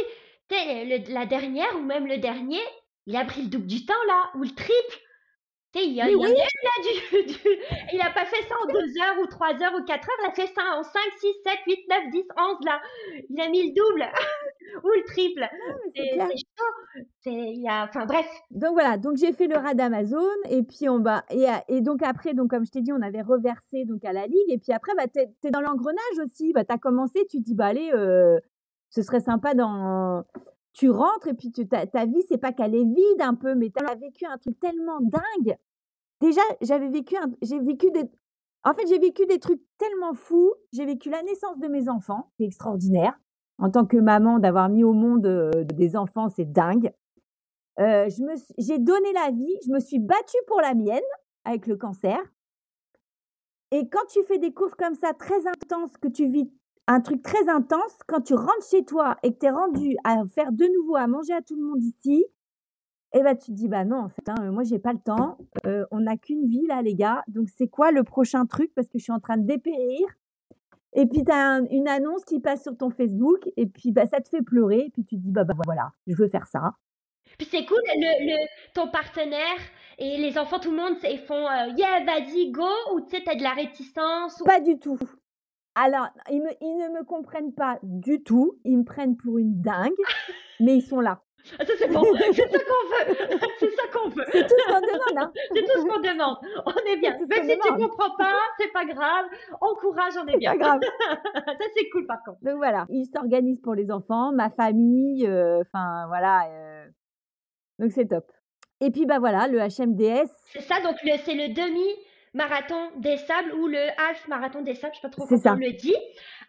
le- la dernière ou même le dernier, il a pris le double du temps là, ou le triple. Tu il a, il oui. du, du- Il a pas fait ça en 2 heures ou 3 heures ou 4 heures, il a fait ça en 5, 6, 7, 8, 9, 10, 11 là. Il a mis le double ou le triple. mais c'est chaud. C'est, il y a, enfin bref. Donc voilà, donc j'ai fait le rat d'Amazon et puis on va et, et donc après donc comme je t'ai dit on avait reversé donc à la ligue et puis après bah t'es es dans l'engrenage aussi bah t'as commencé tu te dis bah allez euh, ce serait sympa dans tu rentres et puis tu, ta, ta vie c'est pas qu'elle est vide un peu mais t'as vécu un truc tellement dingue. Déjà j'avais vécu j'ai vécu des en fait j'ai vécu des trucs tellement fous. J'ai vécu la naissance de mes enfants qui est extraordinaire. En tant que maman d'avoir mis au monde euh, des enfants c'est dingue. Euh, j'ai donné la vie, je me suis battue pour la mienne avec le cancer. Et quand tu fais des courses comme ça très intenses, que tu vis un truc très intense, quand tu rentres chez toi et que tu es rendu à faire de nouveau à manger à tout le monde ici, et ben tu te dis bah non en fait hein, moi j'ai pas le temps, euh, on n'a qu'une vie là les gars, donc c'est quoi le prochain truc? Parce que je suis en train de dépérir. Et puis tu as une annonce qui passe sur ton Facebook et puis bah ça te fait pleurer et puis tu te dis bah, bah voilà, je veux faire ça. Puis c'est cool, le, le, ton partenaire et les enfants, tout le monde, ils font euh, yeah, vas-y, go, ou tu sais, t'as de la réticence. Ou... Pas du tout. Alors, ils, me, ils ne me comprennent pas du tout. Ils me prennent pour une dingue, mais ils sont là. Ah, Ça, c'est bon, c'est ça qu'on veut, c'est ça qu'on veut, C'est tout ce qu'on demande. Hein. c'est tout ce qu'on demande. On est bien. Ce Même si tu demande. comprends pas, c'est pas grave, encourage, on est C'est bien. pas grave. ça, c'est cool par contre. Donc voilà, ils s'organisent pour les enfants, ma famille, euh, enfin voilà. euh, donc c'est top. Et puis bah voilà, le HMDS, C'est ça, donc c'est le demi-marathon des sables ou le half marathon des sables, je sais pas trop comment ça. on le dit.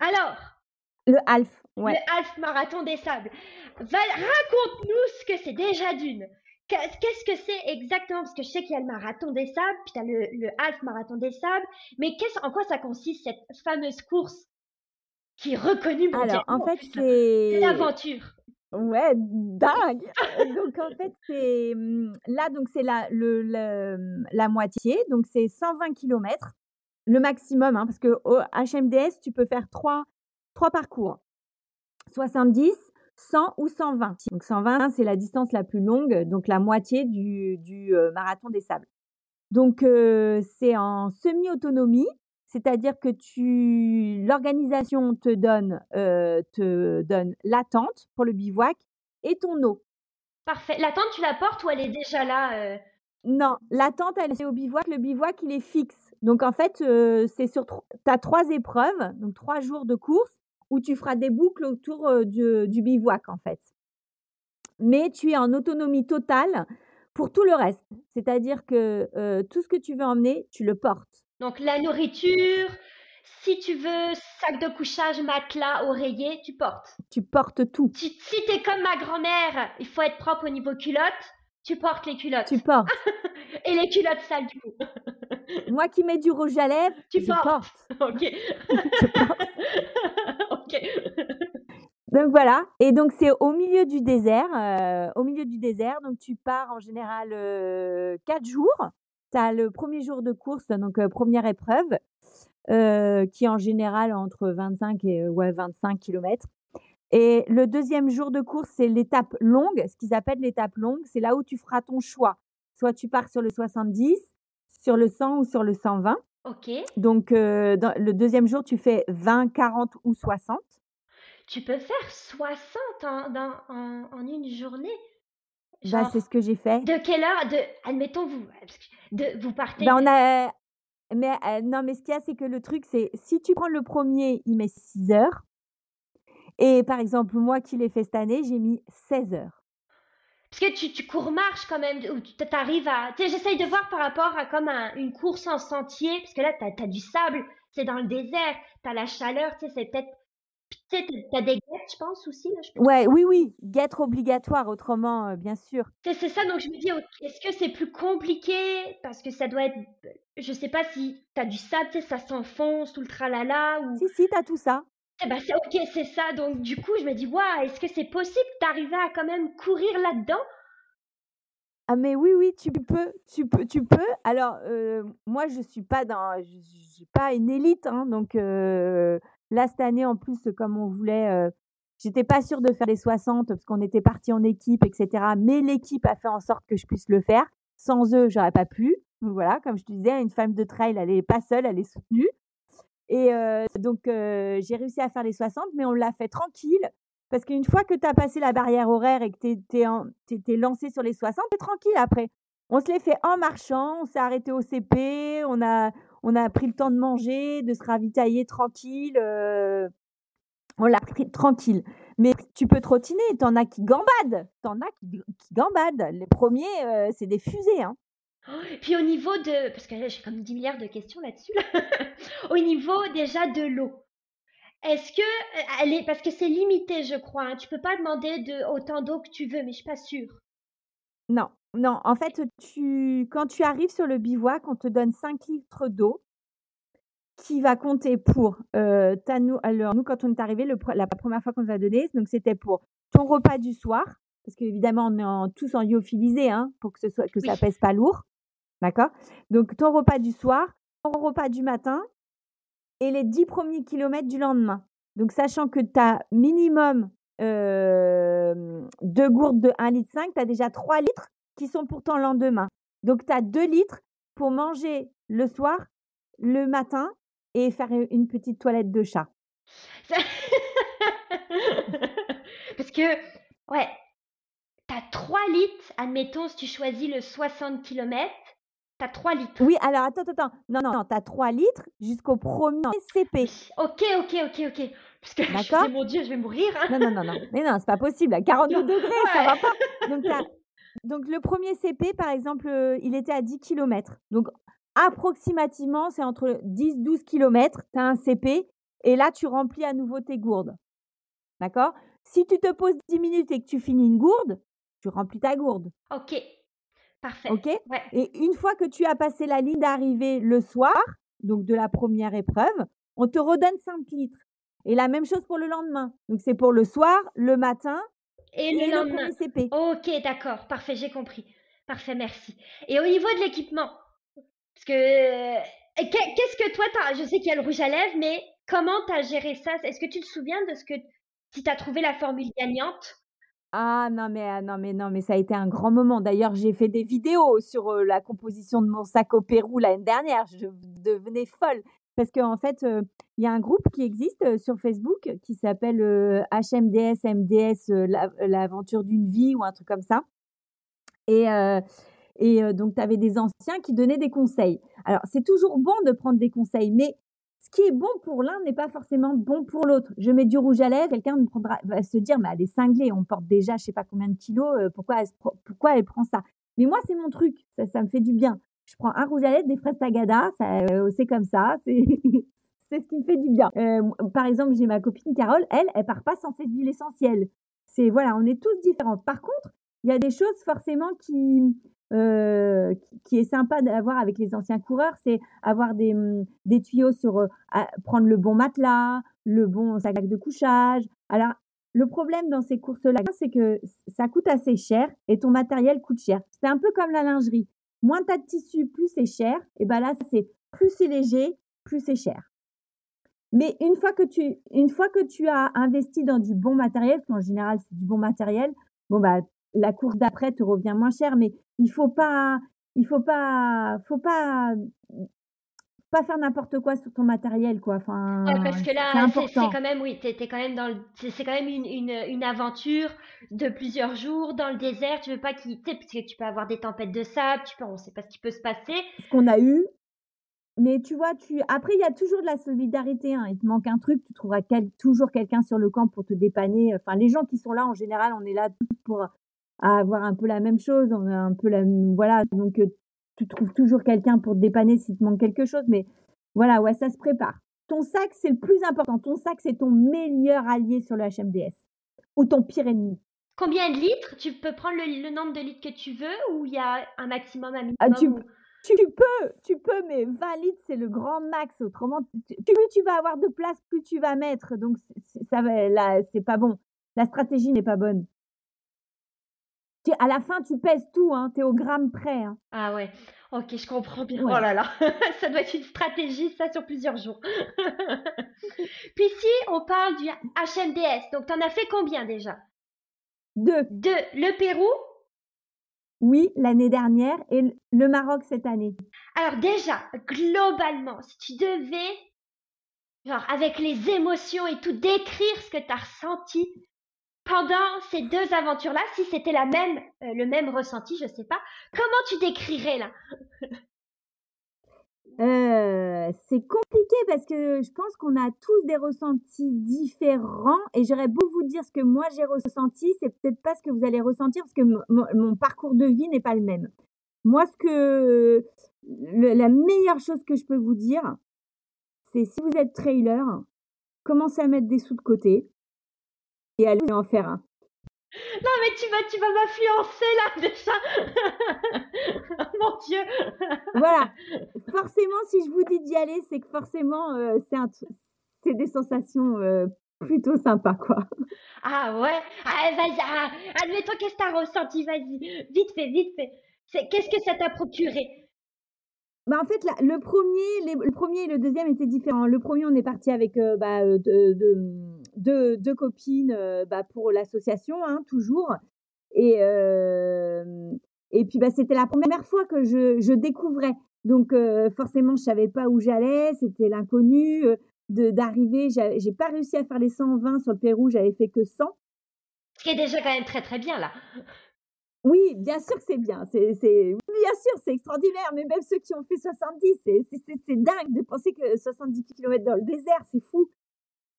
Alors, le half. Ouais. le half marathon des sables. Raconte-nous ce que c'est déjà d'une. Qu'est- Qu'est-ce que c'est exactement? Parce que je sais qu'il y a le marathon des sables, puis tu as le, le half marathon des sables. Mais qu'est-ce, en quoi ça consiste cette fameuse course qui est reconnue mondialement Alors en fait C'est l'aventure. Ouais, dingue. donc en fait c'est hum, là donc c'est la le, le- la moitié donc c'est 120 km le maximum hein, parce que au HMDS tu peux faire trois trois parcours. 70 100 ou 120 donc 120 c'est la distance la plus longue donc la moitié du, du euh, marathon des sables. Donc euh, c'est en semi-autonomie c'est-à-dire que tu l'organisation te donne euh, te donne la tente pour le bivouac et ton eau. Parfait. La tente, tu la portes ou elle est déjà là euh, Non, la tente elle est au bivouac, le bivouac il est fixe. Donc en fait euh, c'est sur tu as trois épreuves, donc trois jours de course où tu feras des boucles autour euh, du, du bivouac en fait. Mais tu es en autonomie totale pour tout le reste. C'est-à-dire que tout ce que tu veux emmener, tu le portes. Donc la nourriture, si tu veux sac de couchage, matelas, oreiller, tu portes. Tu portes tout. Si, si t'es comme ma grand-mère, il faut être propre au niveau culottes, tu portes les culottes. Tu portes. Et les culottes sales du coup. Moi qui mets du rouge à lèvres, Tu je portes. porte. ok. Je porte. ok. Donc voilà, et donc c'est au milieu du désert, euh, au milieu du désert, donc tu pars en général euh, quatre jours. Tu as le premier jour de course, donc euh, première épreuve, euh, qui est en général entre 25 et euh, ouais, 25 km. Et le deuxième jour de course, c'est l'étape longue, ce qu'ils appellent l'étape longue, c'est là où tu feras ton choix. Soit tu pars sur le 70, sur le 100 ou sur le 120. Ok. Donc euh, dans le deuxième jour, tu fais 20, 40 ou 60. Tu peux faire 60 en, dans- en, en une journée? Bah, c'est ce que j'ai fait. de quelle heure de, Admettons, vous, de, vous partez. De- on a. Mais euh, non, mais ce qu'il y a, c'est que le truc, c'est si tu prends le premier, il met 6 heures. Et par exemple, moi qui l'ai fait cette année, j'ai mis 16 heures. Parce que tu, tu cours marche quand même, ou tu t'arrives à... Tu sais, j'essaye de voir par rapport à comme un- une course en sentier, parce que là, t'as as du sable, c'est dans le désert, t'as la chaleur, tu sais, c'est peut-être Tu sais, tu as des guêtres, je pense aussi, là, je pense. Ouais, oui, oui, guêtres obligatoires, autrement, euh, bien sûr. C'est c'est ça, donc je me dis, ok, est-ce que c'est plus compliqué? Parce que ça doit être, je sais pas si tu as du sable, tu sais, ça s'enfonce, tout le tralala, ou... Si, si, t'as tout ça. Eh ben, c'est ok, c'est ça. Donc, du coup, je me dis, waouh, est-ce que c'est possible d'arriver à quand même courir là-dedans? Ah mais oui, oui, tu peux, tu peux, tu peux. Alors, euh, moi, je suis pas dans, je, je suis pas une élite, hein, donc euh, là cette année en plus, comme on voulait, euh, j'étais pas sûre de faire les 60 parce qu'on était parti en équipe, etc. Mais l'équipe a fait en sorte que je puisse le faire. Sans eux, j'aurais pas pu. Donc voilà, comme je te disais, une femme de trail, elle est pas seule, elle est soutenue. Et euh, donc, euh, j'ai réussi à faire les 60, mais on l'a fait tranquille. Parce qu'une fois que tu as passé la barrière horaire et que tu es, lancé sur les 60, tu tranquille après. On se les fait en marchant, on s'est arrêté au CP, on a, on a pris le temps de manger, de se ravitailler tranquille. euh, on l'a pris tranquille. Mais tu peux trottiner, t'en as qui gambadent. T'en as qui, qui gambadent. Les premiers, euh, c'est des fusées. Hein. Oh, Puis au niveau de, parce que là, j'ai comme 10 milliards de questions là-dessus, là. Au niveau déjà de l'eau. Est-ce que euh, elle est, parce que c'est limité, je crois. Hein. Tu peux pas demander de autant d'eau que tu veux, mais je suis pas sûre. Non, non. En fait, tu, quand tu arrives sur le bivouac, on te donne 5 litres d'eau qui va compter pour euh, ta alors nous quand on est arrivé le la première fois qu'on nous a donné donc c'était pour ton repas du soir parce qu'évidemment on est en- tous en lyophilisé hein, pour que ce soit que ça pèse pas lourd d'accord? Donc ton repas du soir ton repas du matin et les 10 premiers kilomètres du lendemain donc sachant que tu as minimum euh, deux gourdes de 1 litre 5 tu as déjà 3 litres qui sont pour ton lendemain donc tu as 2 litres pour manger le soir le matin et faire une petite toilette de chat. Ça- Parce que, ouais, t'as 3 litres, admettons, si tu choisis le 60 km, t'as 3 litres. Oui, alors attends, attends. Non, non, non, tu as 3 litres jusqu'au premier CP. Ok, ok, ok, ok. Parce que je me mon Dieu, je vais mourir. hein. Non, non, non, non. Mais non, c'est pas possible. À 42 Non, degrés, ça va pas. Donc, t'as- donc le premier CP, par exemple, euh, il était à 10 km. Donc, approximativement, c'est entre 10-12 km. Tu as un CP et là, tu remplis à nouveau tes gourdes. D'accord? Si tu te poses 10 minutes et que tu finis une gourde, tu remplis ta gourde. Ok, parfait. OK? Ouais. Et une fois que tu as passé la ligne d'arrivée le soir, donc de la première épreuve, on te redonne 5 litres. Et la même chose pour le lendemain. Donc c'est pour le soir, le matin Et et le le lendemain. CP. Ok, d'accord, parfait, j'ai compris. Parfait, merci. Et au niveau de l'équipement, parce que qu'est- qu'est-ce que toi, t'as, je sais qu'il y a le rouge à lèvres, mais comment t'as géré ça? Est-ce que tu te souviens de ce que si t'as trouvé la formule gagnante? Ah non mais ah, non mais non mais ça a été un grand moment. D'ailleurs, j'ai fait des vidéos sur euh, la composition de mon sac au Pérou l'année dernière. Je devenais folle parce qu'en fait, euh, il y a un groupe qui existe sur Facebook qui s'appelle HMDS MDS la- l'aventure d'une vie ou un truc comme ça. Et et donc tu avais des anciens qui donnaient des conseils. Alors, c'est toujours bon de prendre des conseils, mais ce qui est bon pour l'un n'est pas forcément bon pour l'autre. Je mets du rouge à lèvres, quelqu'un me prendra, va se dire, mais elle est cinglée, on porte déjà je sais pas combien de kilos, pourquoi, elle, pourquoi elle prend ça? Mais moi, c'est mon truc, ça, ça me fait du bien. Je prends un rouge à lèvres, des fraises tagada, euh, c'est comme ça, c'est ce qui me fait du bien. Euh, par exemple, j'ai ma copine Carole, elle, elle part pas sans ses huiles essentielles. C'est voilà, on est tous différents. Par contre, il y a des choses forcément qui euh, qui- est sympa d'avoir avec les anciens coureurs, c'est avoir des, hum, des tuyaux sur prendre le bon matelas, le bon sac de couchage. Alors, le problème dans ces courses-là, c'est que ça coûte assez cher et ton matériel coûte cher. C'est un peu comme la lingerie. Moins tu as de tissu, plus c'est cher. Et ben là, c'est plus c'est léger, plus c'est cher. Mais une fois que tu, une fois que tu as investi dans du bon matériel, parce qu'en général c'est du bon matériel, bon bah la course d'après te revient moins cher, mais il faut pas, il faut pas, faut pas, pas faire n'importe quoi sur ton matériel, quoi. Enfin, Ouais, parce que là, c'est quand même, oui, t'es quand même dans le, c'est quand même une, une, une aventure de plusieurs jours dans le désert. Tu veux pas qu'il, parce que tu peux avoir des tempêtes de sable, tu peux, on sait pas ce qui peut se passer. Ce qu'on a eu. Mais tu vois, tu après il y a toujours de la solidarité. Hein. Il te manque un truc, tu trouveras quel- toujours quelqu'un sur le camp pour te dépanner. Enfin, les gens qui sont là en général, on est là tous pour avoir un peu la même chose. On a un peu la, voilà. Donc euh, tu trouves toujours quelqu'un pour te dépanner s'il te manque quelque chose. Mais voilà, ouais, ça se prépare. ton sac, c'est le plus important. Ton sac, c'est ton meilleur allié sur le HMDS ou ton pire ennemi. Combien de litres? Tu peux prendre le, nombre de litres que tu veux ou il y a un maximum, un ah, minimum tu, tu, peux, tu peux, mais 20 litres, c'est le grand max. Autrement, plus tu vas avoir de place, plus tu vas mettre. Donc, ça va, là, c'est pas bon. La stratégie n'est pas bonne. À la fin, tu pèses tout, hein, tu es au gramme près. Hein. Ah ouais, ok, je comprends bien. Oh là là, ça doit être une stratégie, ça, sur plusieurs jours. Puis si on parle du HMDS, donc tu en as fait combien déjà? Deux. Deux. Le Pérou? Oui, l'année dernière et le Maroc cette année. Alors déjà, globalement, si tu devais, genre avec les émotions et tout, décrire ce que tu as ressenti pendant ces deux aventures-là, si c'était euh, le même ressenti, je sais pas, comment tu décrirais là? Euh, c'est compliqué parce que je pense qu'on a tous des ressentis différents et j'aurais beau vous dire ce que moi j'ai ressenti, c'est peut-être pas ce que vous allez ressentir parce que mon parcours de vie n'est pas le même. Moi, ce que la meilleure chose que je peux vous dire, c'est si vous êtes trailer, commencez à mettre des sous de côté et allez en faire un. Non, mais tu vas, tu vas m'influencer là déjà. Mon Dieu. voilà. Forcément, si je vous dis d'y aller, c'est que forcément, euh, c'est un, c'est des sensations euh, plutôt sympas, quoi. Ah ouais. Ah, vas-y. Ah, admettons qu'est-ce que t'as ressenti. Vas-y. Vite fait, vite fait. C'est, qu'est-ce que ça t'a procuré? Bah en fait, le, premier, le premier et le deuxième étaient différents. Le premier, on est parti avec euh, bah, de, deux, deux copines euh, bah, pour l'association, hein, toujours. Et, euh, et puis, bah, c'était la première fois que je, je découvrais. Donc, euh, forcément, je savais pas où j'allais. C'était l'inconnu. d'arriver, j'ai pas réussi à faire les 120 sur le Pérou. J'avais fait que 100. Ce qui est déjà quand même très, très bien, là. Oui, bien sûr que c'est bien. C'est, bien sûr, c'est extraordinaire. Mais même ceux qui ont fait 70, c'est, c'est dingue de penser que 70 km dans le désert, c'est fou.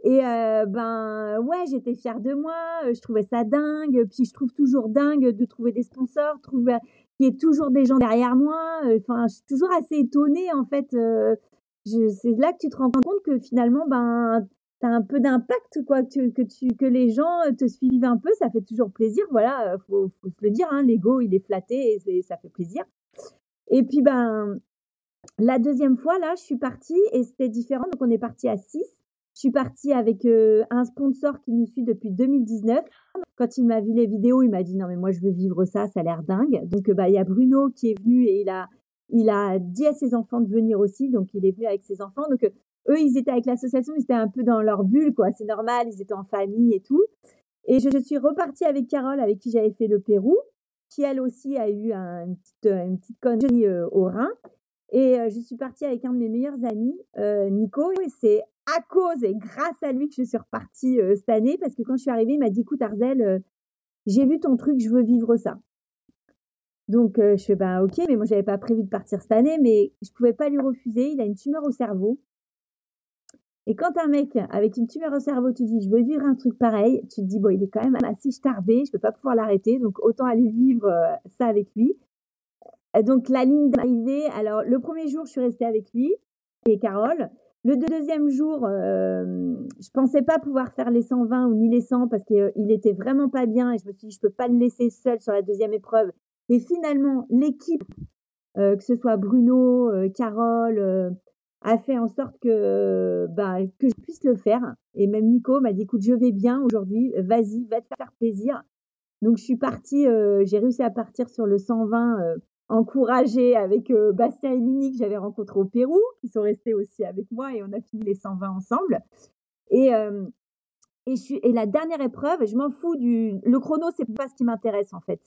Et ben ouais, j'étais fière de moi, je trouvais ça dingue. Puis je trouve toujours dingue de trouver des sponsors, trouver qu'il y ait toujours des gens derrière moi. Enfin, je suis toujours assez étonnée en fait. c'est là que tu te rends compte que finalement, ben as un peu d'impact quoi, que, que, tu, que les gens te suivent un peu, ça fait toujours plaisir. Voilà, faut, faut se le dire, hein, l'ego il est flatté et ça fait plaisir. Et puis ben la deuxième fois là, je suis partie et c'était différent. Donc on est parti à 6 je suis partie avec un sponsor qui nous suit depuis 2019. Quand il m'a vu les vidéos, il m'a dit non mais moi je veux vivre ça, ça a l'air dingue. Donc bah il y a Bruno qui est venu et il a il a dit à ses enfants de venir aussi, donc il est venu avec ses enfants. Donc eux ils étaient avec l'association, ils étaient un peu dans leur bulle quoi, c'est normal, ils étaient en famille et tout. Et je, suis repartie avec Carole avec qui j'avais fait le Pérou, qui elle aussi a eu une petite une petite connerie au rein. Et je suis partie avec un de mes meilleurs amis, Nico, c'est à cause et grâce à lui que je suis repartie cette année parce que quand je suis arrivée, il m'a dit écoute Arzel, j'ai vu ton truc, je veux vivre ça. Donc je fais bah ok, mais moi j'avais pas prévu de partir cette année, mais je pouvais pas lui refuser. Il a une tumeur au cerveau. Et quand un mec avec une tumeur au cerveau te dit je veux vivre un truc pareil, tu te dis bon il est quand même assez starbé, je peux pas pouvoir l'arrêter, donc autant aller vivre ça avec lui. Donc la ligne d'arrivée, alors le premier jour je suis restée avec lui et Carole. Le deuxième jour, euh, je pensais pas pouvoir faire les 120 ou ni les 100 parce qu'il euh, était vraiment pas bien et je me suis dit je peux pas le laisser seul sur la deuxième épreuve. Et finalement, l'équipe, euh, que ce soit Bruno, euh, Carole, a fait en sorte que bah, que je puisse le faire. Et même Nico m'a dit écoute, je vais bien aujourd'hui, vas-y, va te faire plaisir. Donc je suis partie, j'ai réussi à partir sur le 120 encouragée avec Bastien et Nini que j'avais rencontrés au Pérou, qui sont restés aussi avec moi et on a fini les 120 ensemble. Et, et, je et la dernière épreuve, je m'en fous du... Le chrono, c'est pas ce qui m'intéresse en fait.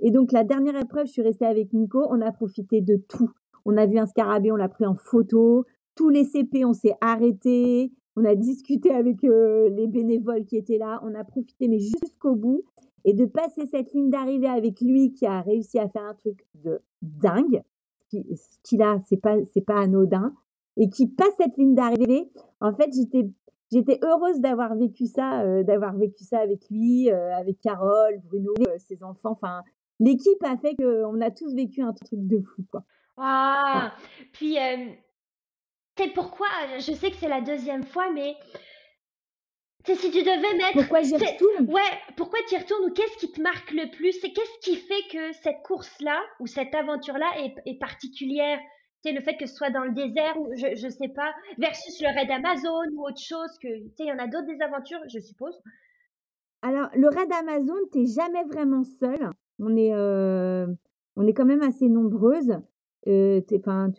Et donc la dernière épreuve, je suis restée avec Nico, on a profité de tout. On a vu un scarabée, on l'a pris en photo. Tous les CP, on s'est arrêté. On a discuté avec les bénévoles qui étaient là. On a profité, mais jusqu'au bout et de passer cette ligne d'arrivée avec lui qui a réussi à faire un truc de dingue, ce qu'il a, c'est pas, c'est pas anodin, et qui passe cette ligne d'arrivée. En fait, j'étais, j'étais heureuse d'avoir vécu ça, euh, d'avoir vécu ça avec lui, euh, avec Carole, Bruno, euh, ses enfants. Enfin, l'équipe a fait qu'on a tous vécu un truc de fou, quoi. Ah, puis c'est pourquoi, je sais que c'est la deuxième fois, mais c'est si tu devais mettre. Pourquoi j'y retourne? Ouais, pourquoi tu y retournes ou qu'est-ce qui te marque le plus? C'est qu'est-ce qui fait que cette course-là ou cette aventure-là est, est, particulière? C'est le fait que ce soit dans le désert ou je, je sais pas, versus le raid Amazon ou autre chose que. Tu sais, il y en a d'autres des aventures, je suppose. Alors, le raid Amazon, t'es jamais vraiment seul. On est, euh, on est quand même assez nombreuses. Euh, tu,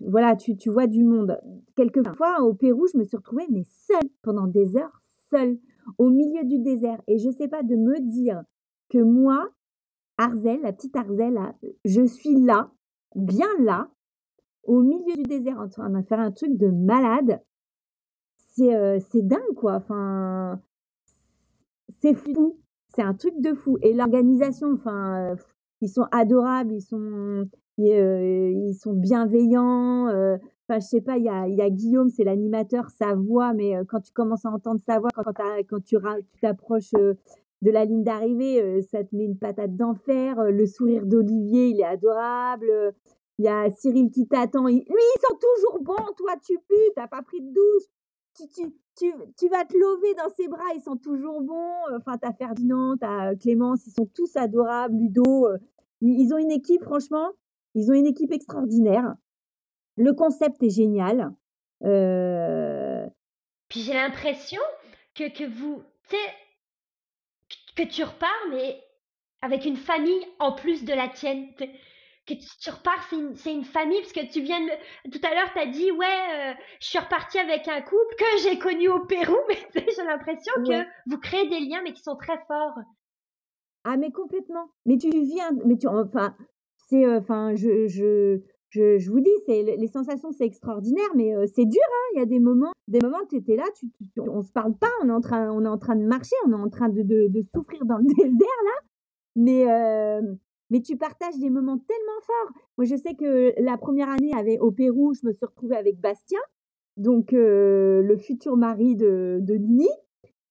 voilà, tu, tu vois du monde. Quelquefois, au Pérou, je me suis retrouvée, mais seule, pendant des heures, seule, au milieu du désert. Et je sais pas, de me dire que moi, Arzel, la petite Arzel, je suis là, bien là, au milieu du désert, en train de faire un truc de malade. C'est euh, dingue, quoi. Enfin, c'est fou. C'est un truc de fou. Et l'organisation, enfin, ils sont adorables, ils sont, ils sont bienveillants. Enfin, je sais pas, il y a, y a Guillaume, c'est l'animateur, sa voix, mais quand tu commences à entendre sa voix, quand, tu t'approches de la ligne d'arrivée, ça te met une patate d'enfer. Le sourire d'Olivier, il est adorable. Il y a Cyril qui t'attend. Lui, ils sont toujours bons. Toi, tu pues, t'as pas pris de douche. Tu, tu, tu, tu, vas te lever dans ses bras. Ils sont toujours bons. Enfin, t'as Ferdinand, t'as Clémence. Ils sont tous adorables. Ludo. Ils ont une équipe, franchement, ils ont une équipe extraordinaire. Le concept est génial. Euh... Puis j'ai l'impression que, que vous, tu sais, que tu repars, mais avec une famille en plus de la tienne. Que tu, repars, c'est une, une, famille, parce que tu viens de... Tout à l'heure, tu as dit, ouais, euh, je suis repartie avec un couple que j'ai connu au Pérou, mais j'ai l'impression que vous créez des liens, mais qui sont très forts. Ah, mais complètement. Mais tu viens, mais tu, enfin, c'est, euh, enfin, je, je, je, vous dis, c'est les sensations, c'est extraordinaire, mais euh, c'est dur. Hein. Il y a des moments, des moments, tu étais là, tu, tu, on se parle pas, on est en train, on est en train de marcher, on est en train de, souffrir dans le désert là, mais euh, mais tu partages des moments tellement forts. Moi, je sais que la première année avait, au Pérou, je me suis retrouvée avec Bastien, donc le futur mari de, de Nini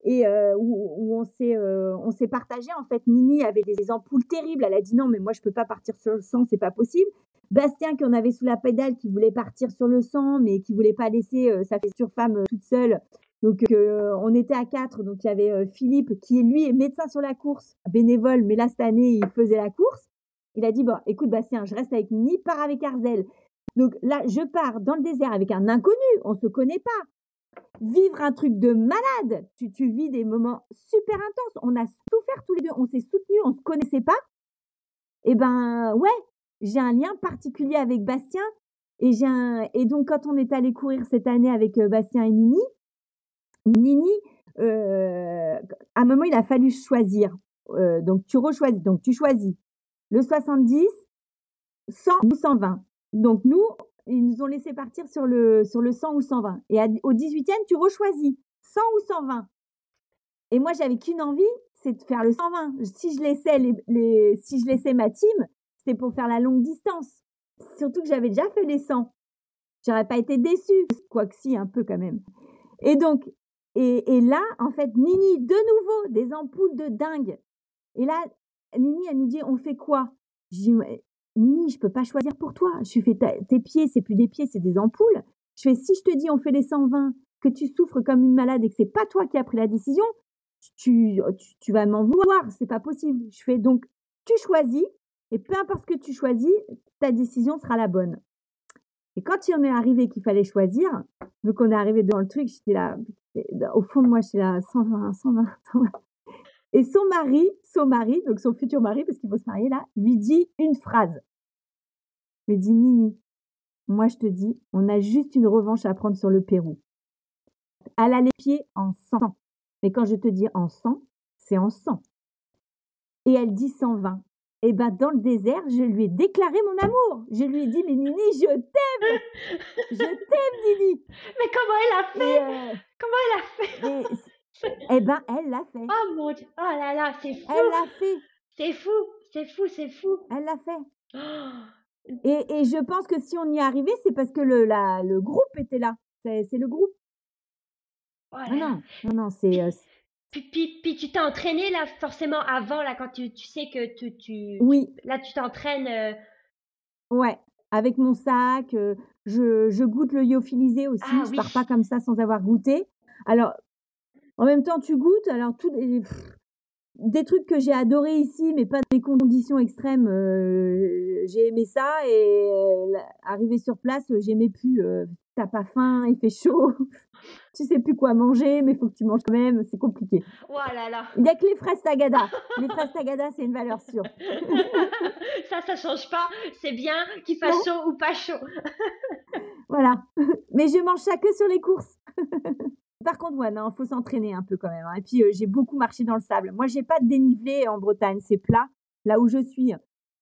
et où, on s'est on s'est partagé en fait Nini avait des, ampoules terribles elle a dit non mais moi je peux pas partir sur le sang c'est pas possible Bastien qui en avait sous la pédale qui voulait partir sur le sang mais qui voulait pas laisser sa future femme toute seule. Donc on était à quatre. Donc il y avait Philippe qui lui est médecin sur la course bénévole mais là cette année il faisait la course. Il a dit bon écoute Bastien je reste avec Nini pars avec Arzel. Donc là je pars dans le désert avec un inconnu. On se connaît pas. Vivre un truc de malade. Tu, vis des moments super intenses. On a souffert tous les deux, on s'est soutenus, on se connaissait pas. Eh ben ouais, j'ai un lien particulier avec Bastien. Et, j'ai un... et donc quand on est allé courir cette année avec euh, Bastien et Nini, Nini, euh, à un moment il a fallu choisir. Euh, donc tu donc tu choisis le 70, 100 ou 120. Donc nous, ils nous ont laissé partir sur le, sur le 100 ou 120. Et au 18e, tu rechoisis 100 ou 120. Et moi, j'avais qu'une envie, c'est de faire le 120. Si je laissais, les si je laissais ma team, c'était pour faire la longue distance. Surtout que j'avais déjà fait les 100. J'aurais pas été déçue. Quoique si, un peu quand même. Et donc, et, et là, en fait, Nini, de nouveau, des ampoules de dingue. Et là, Nini, elle nous dit, on fait quoi? Nini, je peux pas choisir pour toi. Je fais tes pieds, c'est plus des pieds, c'est des ampoules. Je fais si je te dis on fait les 120, que tu souffres comme une malade et que c'est pas toi qui as pris la décision, tu, tu, vas m'en vouloir, c'est pas possible. Je fais donc tu choisis et peu importe ce que tu choisis, ta décision sera la bonne. Et quand il en est arrivé qu'il fallait choisir, vu qu'on est arrivé dans le truc, j'étais là, au fond de moi, j'étais là 120, 120, 120. Et son mari, son mari, donc son futur mari, parce qu'il faut se marier là, lui dit une phrase. Lui dit Nini, moi je te dis, on a juste une revanche à prendre sur le Pérou. Elle a les pieds en sang. Mais quand je te dis en sang, c'est en sang. Et elle dit 120. Et eh ben dans le désert, je lui ai déclaré mon amour. Je lui ai dit mais Nini, je t'aime, je t'aime Nini. Mais comment elle a fait? euh, Comment elle a fait? eh ben, elle l'a fait. Oh mon dieu, oh là là, c'est fou. Elle l'a fait. C'est fou, c'est fou, c'est fou. Elle l'a fait. Et, et, je pense que si on y est arrivé, c'est parce que le, la, le groupe était là. C'est le groupe. Oh non, non, non, c'est. Puis, puis, puis, tu t'es entraîné là, forcément, avant, là, quand tu, tu sais que tu. tu oui. Là, tu t'entraînes. Euh ouais. avec mon sac. euh, je, je goûte le lyophilisé aussi. Ah je oui. pars pas comme ça sans avoir goûté. Alors, en même temps, tu goûtes. Alors, tout, pff, des trucs que j'ai adoré ici, mais pas dans des conditions extrêmes. euh, j'ai aimé ça et euh, arrivé sur place, j'aimais plus. euh, T'as pas faim, il fait chaud, tu sais plus quoi manger, mais il faut que tu manges quand même, c'est compliqué. Oh là là. Il y a que les fraises tagada. Les fraises tagada, c'est une valeur sûre. ça, ça change pas. C'est bien qu'il fasse chaud ou pas chaud. Voilà. Mais je mange ça que sur les courses. Par contre, ouais, non, faut s'entraîner un peu quand même. hein. Et puis, euh, j'ai beaucoup marché dans le sable. Moi, j'ai pas de dénivelé en Bretagne, c'est plat, là où je suis.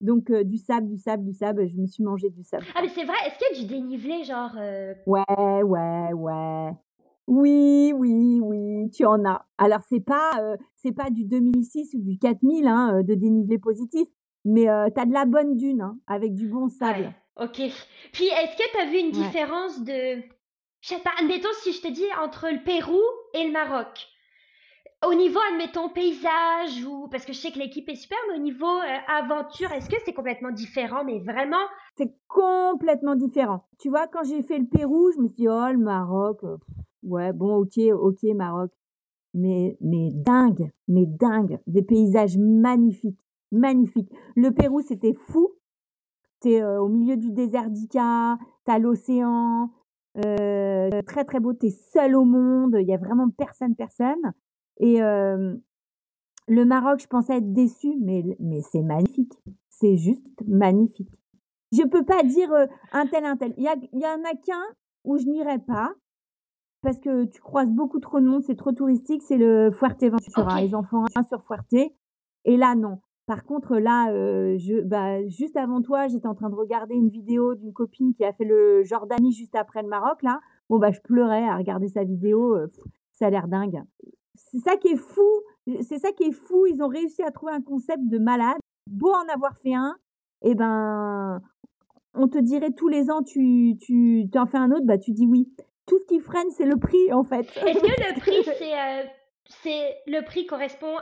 Donc, euh, du sable, du sable, du sable. Je me suis mangé du sable. Ah mais c'est vrai. Est-ce qu'il y a du dénivelé genre euh, Ouais, ouais, ouais. Oui, oui, oui, tu en as. Alors, c'est pas, euh, c'est pas du 2006 ou du 4000 hein, euh, de dénivelé positif, mais tu as de la bonne dune hein, avec du bon sable. Ouais. Ok. Puis est-ce que tu as vu une Ouais. différence de je sais pas, admettons si je te dis entre le Pérou et le Maroc. Au niveau, admettons, paysage ou parce que je sais que l'équipe est super, mais au niveau euh, aventure, est-ce que c'est complètement différent, mais vraiment? C'est complètement différent. Tu vois, quand j'ai fait le Pérou, je me suis dit, oh, le Maroc, euh, ouais, bon, ok, ok, Maroc. Mais, mais dingue, mais dingue. Des paysages magnifiques, magnifiques. Le Pérou, c'était fou. T'es euh, au milieu du désert d'Ica, t'as l'océan, euh, très très beau, t'es seul au monde, il y a vraiment personne, personne. Et euh, le Maroc, je pensais être déçue, mais, mais c'est magnifique. C'est juste magnifique. Je peux pas dire euh, un tel, un tel. Il y, a, y en a qu'un où je n'irai pas parce que tu croises beaucoup trop de monde, c'est trop touristique, c'est le Fuerteventura. Ok. Ils en font un sur Fuerte. Et là, non. Par contre, là, euh, je, bah, juste avant toi, j'étais en train de regarder une vidéo d'une copine qui a fait le Jordanie juste après le Maroc, là. Bon, bah, je pleurais à regarder sa vidéo. euh, pff, ça a l'air dingue. C'est ça qui est fou. C'est ça qui est fou. Ils ont réussi à trouver un concept de malade. Beau en avoir fait un, eh ben, on te dirait tous les ans, tu, tu, tu en fais un autre, bah, tu dis oui. Tout ce qui freine, c'est le prix, en fait. Est-ce que le prix, c'est, euh, c'est le prix correspond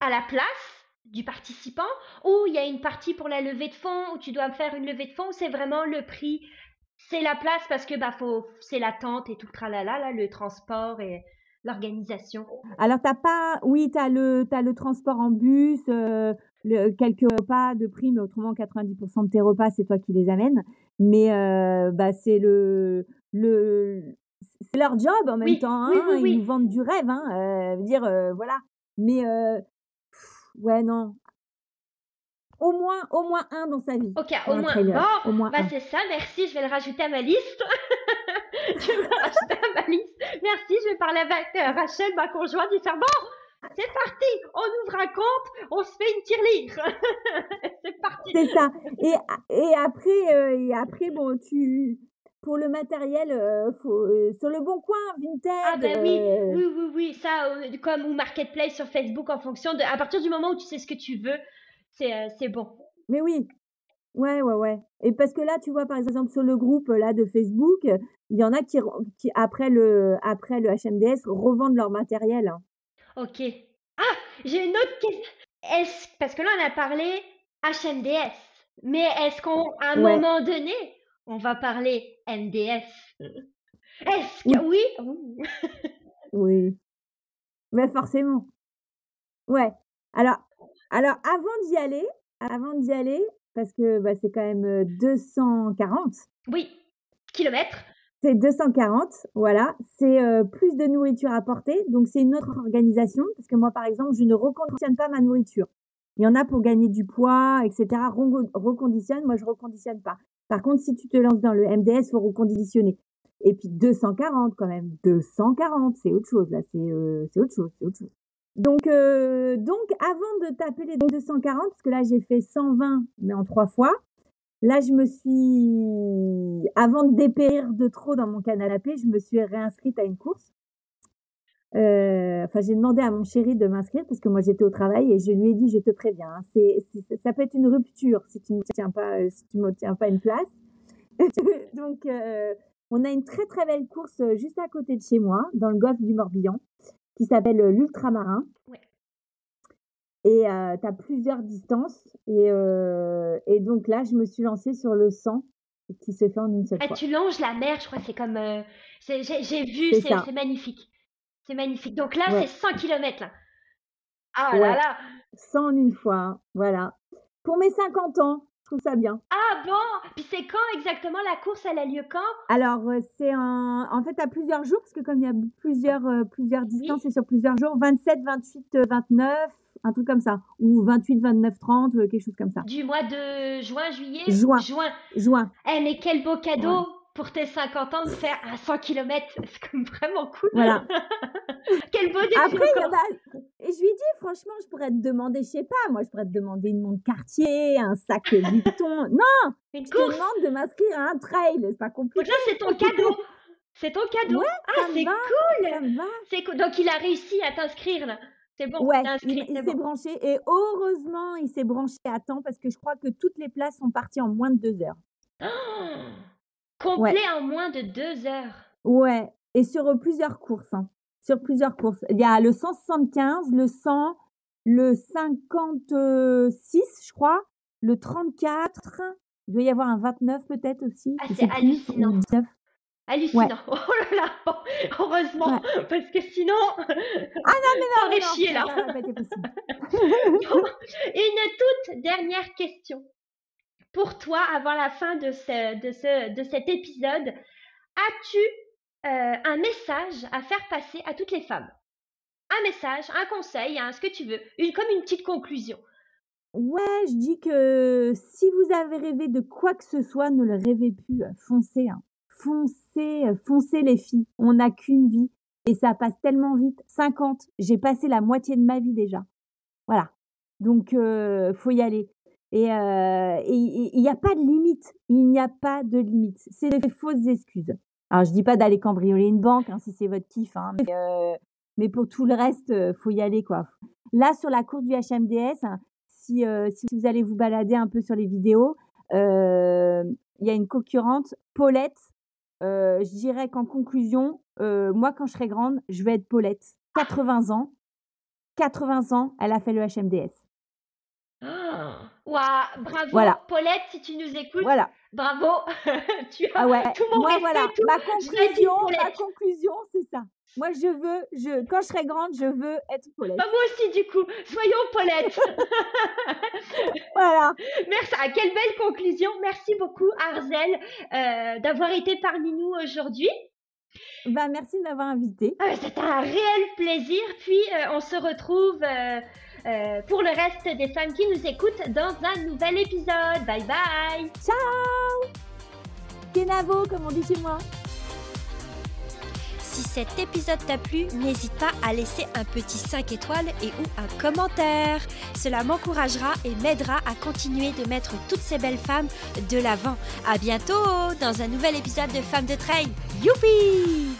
à la place du participant ou il y a une partie pour la levée de fonds où tu dois faire une levée de fonds ou c'est vraiment le prix, c'est la place parce que bah faut, c'est l'attente et tout le tralala là, le transport et l'organisation. Alors, t'as pas, oui, t'as le, t'as le transport en bus, euh, le, quelques repas de prix, mais autrement, 90% de tes repas, c'est toi qui les amènes. Mais, euh, bah, c'est le, le, c'est leur job en même Oui, temps, hein. oui, oui, oui. Ils nous vendent du rêve, hein. Euh, dire, euh, voilà. Mais, euh, pff, ouais, non. Au moins, au moins un dans sa vie. Ok, au moins. Bon, Au moins bah c'est ça, merci, je vais le rajouter à ma liste. je vais le rajouter à ma liste. Merci, je vais parler avec Rachel, ma conjointe, et faire bon, c'est parti, on ouvre un compte, on se fait une tirelire. c'est parti. C'est ça. Et, et après, euh, et après, bon, tu, pour le matériel, euh, faut, euh, sur le bon coin, Vinted. Ah ben oui, euh, oui, oui, oui, ça, comme ou Marketplace sur Facebook, en fonction de, à partir du moment où tu sais ce que tu veux, c'est bon. Mais oui. Ouais, ouais, ouais. Et parce que là, tu vois, par exemple, sur le groupe là de Facebook, il y en a qui, qui après le, après le HMDS, revendent leur matériel. Ok. Ah, j'ai une autre question. Est-ce, parce que là, on a parlé HMDS, mais est-ce qu'on, à un Ouais. moment donné, on va parler MDS Est-ce que, oui? Oui. Mais forcément. Ouais. Alors, alors avant d'y aller, avant d'y aller, parce que bah, c'est quand même euh, 240. Oui. Kilomètres. C'est 240, voilà. C'est euh, plus de nourriture à porter. Donc, c'est une autre organisation. Parce que moi, par exemple, je ne reconditionne pas ma nourriture. Il y en a pour gagner du poids, etc. Reconditionne. Moi, je reconditionne pas. Par contre, si tu te lances dans le MDS, faut reconditionner. Et puis 240 quand même. 240, c'est autre chose. Là, c'est euh, autre chose. C'est autre chose. Donc, euh, donc, avant de taper les 240, parce que là, j'ai fait 120, mais en trois fois. Là, je me suis, avant de dépérir de trop dans mon canapé, je me suis réinscrite à une course. Euh, enfin, j'ai demandé à mon chéri de m'inscrire parce que moi j'étais au travail et je lui ai dit je te préviens, hein, c'est, c'est- ça peut être une rupture si tu ne tiens pas, euh, si tu tiens pas une place. Donc, euh, on a une très très belle course juste à côté de chez moi, dans le golfe du Morbihan, qui s'appelle l'Ultramarin. Ouais. Et tu as plusieurs distances. Et, et donc là, je me suis lancée sur le 100 qui se fait en une seule ah, fois. Tu longes la mer, je crois, c'est comme. J'ai vu, c'est magnifique. C'est magnifique. Donc là, c'est 100 km là. Ah là là 100 en une fois, hein, voilà. Pour mes 50 ans, je trouve ça bien. Ah bon? Puis c'est quand exactement la course Elle a lieu quand? Alors, c'est en, en fait à plusieurs jours, parce que comme il y a plusieurs, euh, plusieurs distances et sur plusieurs jours, 27, 28, 29, un truc comme ça. Ou 28, 29, 30, quelque chose comme ça. Du mois de juin, juillet? Juin. Juin. Juin. Eh, mais quel beau cadeau pour tes 50 ans de faire un 100 km. C'est comme vraiment cool. Voilà. Quel beau défi. Après, et je lui dis, franchement, je pourrais te demander, je sais pas, moi, je pourrais te demander une montre quartier, un sac Vuitton. non! Une je course. te demande de m'inscrire à un trail, c'est pas compliqué. Donc là, c'est ton cadeau. C'est ton cadeau. Ouais, ah, c'est cool. Ça me va. C'est cool. Donc, il a réussi à t'inscrire, là. C'est bon. Ouais, inscrit, il, s'est branché et heureusement, il s'est branché à temps parce que je crois que toutes les places sont parties en moins de deux heures. Oh Complet en moins de deux heures. Ouais, et sur plusieurs courses. Hein. Sur plusieurs courses. Il y a le 175, le 100, le 56, je crois, le 34. Il doit y avoir un 29 peut-être aussi. Ah, c'est hallucinant. Hallucinant. Oh là là, heureusement, parce que sinon. Ah non, mais non, non, chier, là. Une toute dernière question pour toi avant la fin de, ce, de, ce, de cet épisode. As-tu euh, un message à faire passer à toutes les femmes? Un message, un conseil, ce que tu veux, comme une petite conclusion. Ouais, je dis que si vous avez rêvé de quoi que ce soit, ne le rêvez plus. Foncez, hein. foncez, foncez les filles. On n'a qu'une vie et ça passe tellement vite. 50, j'ai passé la moitié de ma vie déjà. Voilà. Donc, euh, faut y aller. Et il n'y a pas de limite. Il n'y a pas de limite. C'est des fausses excuses. Alors, je dis pas d'aller cambrioler une banque, hein, si c'est votre kiff. Hein, mais, pour tout le reste, faut y aller, quoi. Là, sur la course du HMDS, hein, si, si vous allez vous balader un peu sur les vidéos, il y a une concurrente, Paulette. je dirais qu'en conclusion, moi, quand je serai grande, je vais être Paulette. 80 ans. 80 ans, elle a fait le HMDS. Waouh, bravo Paulette, si tu nous écoutes. Voilà. Bravo. tu as ah ouais. tout mon Moi, respect, voilà. tout. Ma conclusion, ma conclusion, c'est ça. Moi, je veux, je, quand je serai grande, je veux être Paulette. Bah, moi aussi, du coup. Soyons Paulette. voilà. Merci. Ah, quelle belle conclusion. Merci beaucoup, Arzel, euh, d'avoir été parmi nous aujourd'hui. Bah, merci de m'avoir invité. Ah, C'était un réel plaisir. Puis, euh, on se retrouve. Euh, pour le reste des femmes qui nous écoutent dans un nouvel épisode. Bye bye Ciao Kenavo, comme on dit chez moi. Si cet épisode t'a plu, n'hésite pas à laisser un petit 5 étoiles et ou un commentaire. Cela m'encouragera et m'aidera à continuer de mettre toutes ces belles femmes de l'avant. À bientôt dans un nouvel épisode de Femmes de Trail. Youpi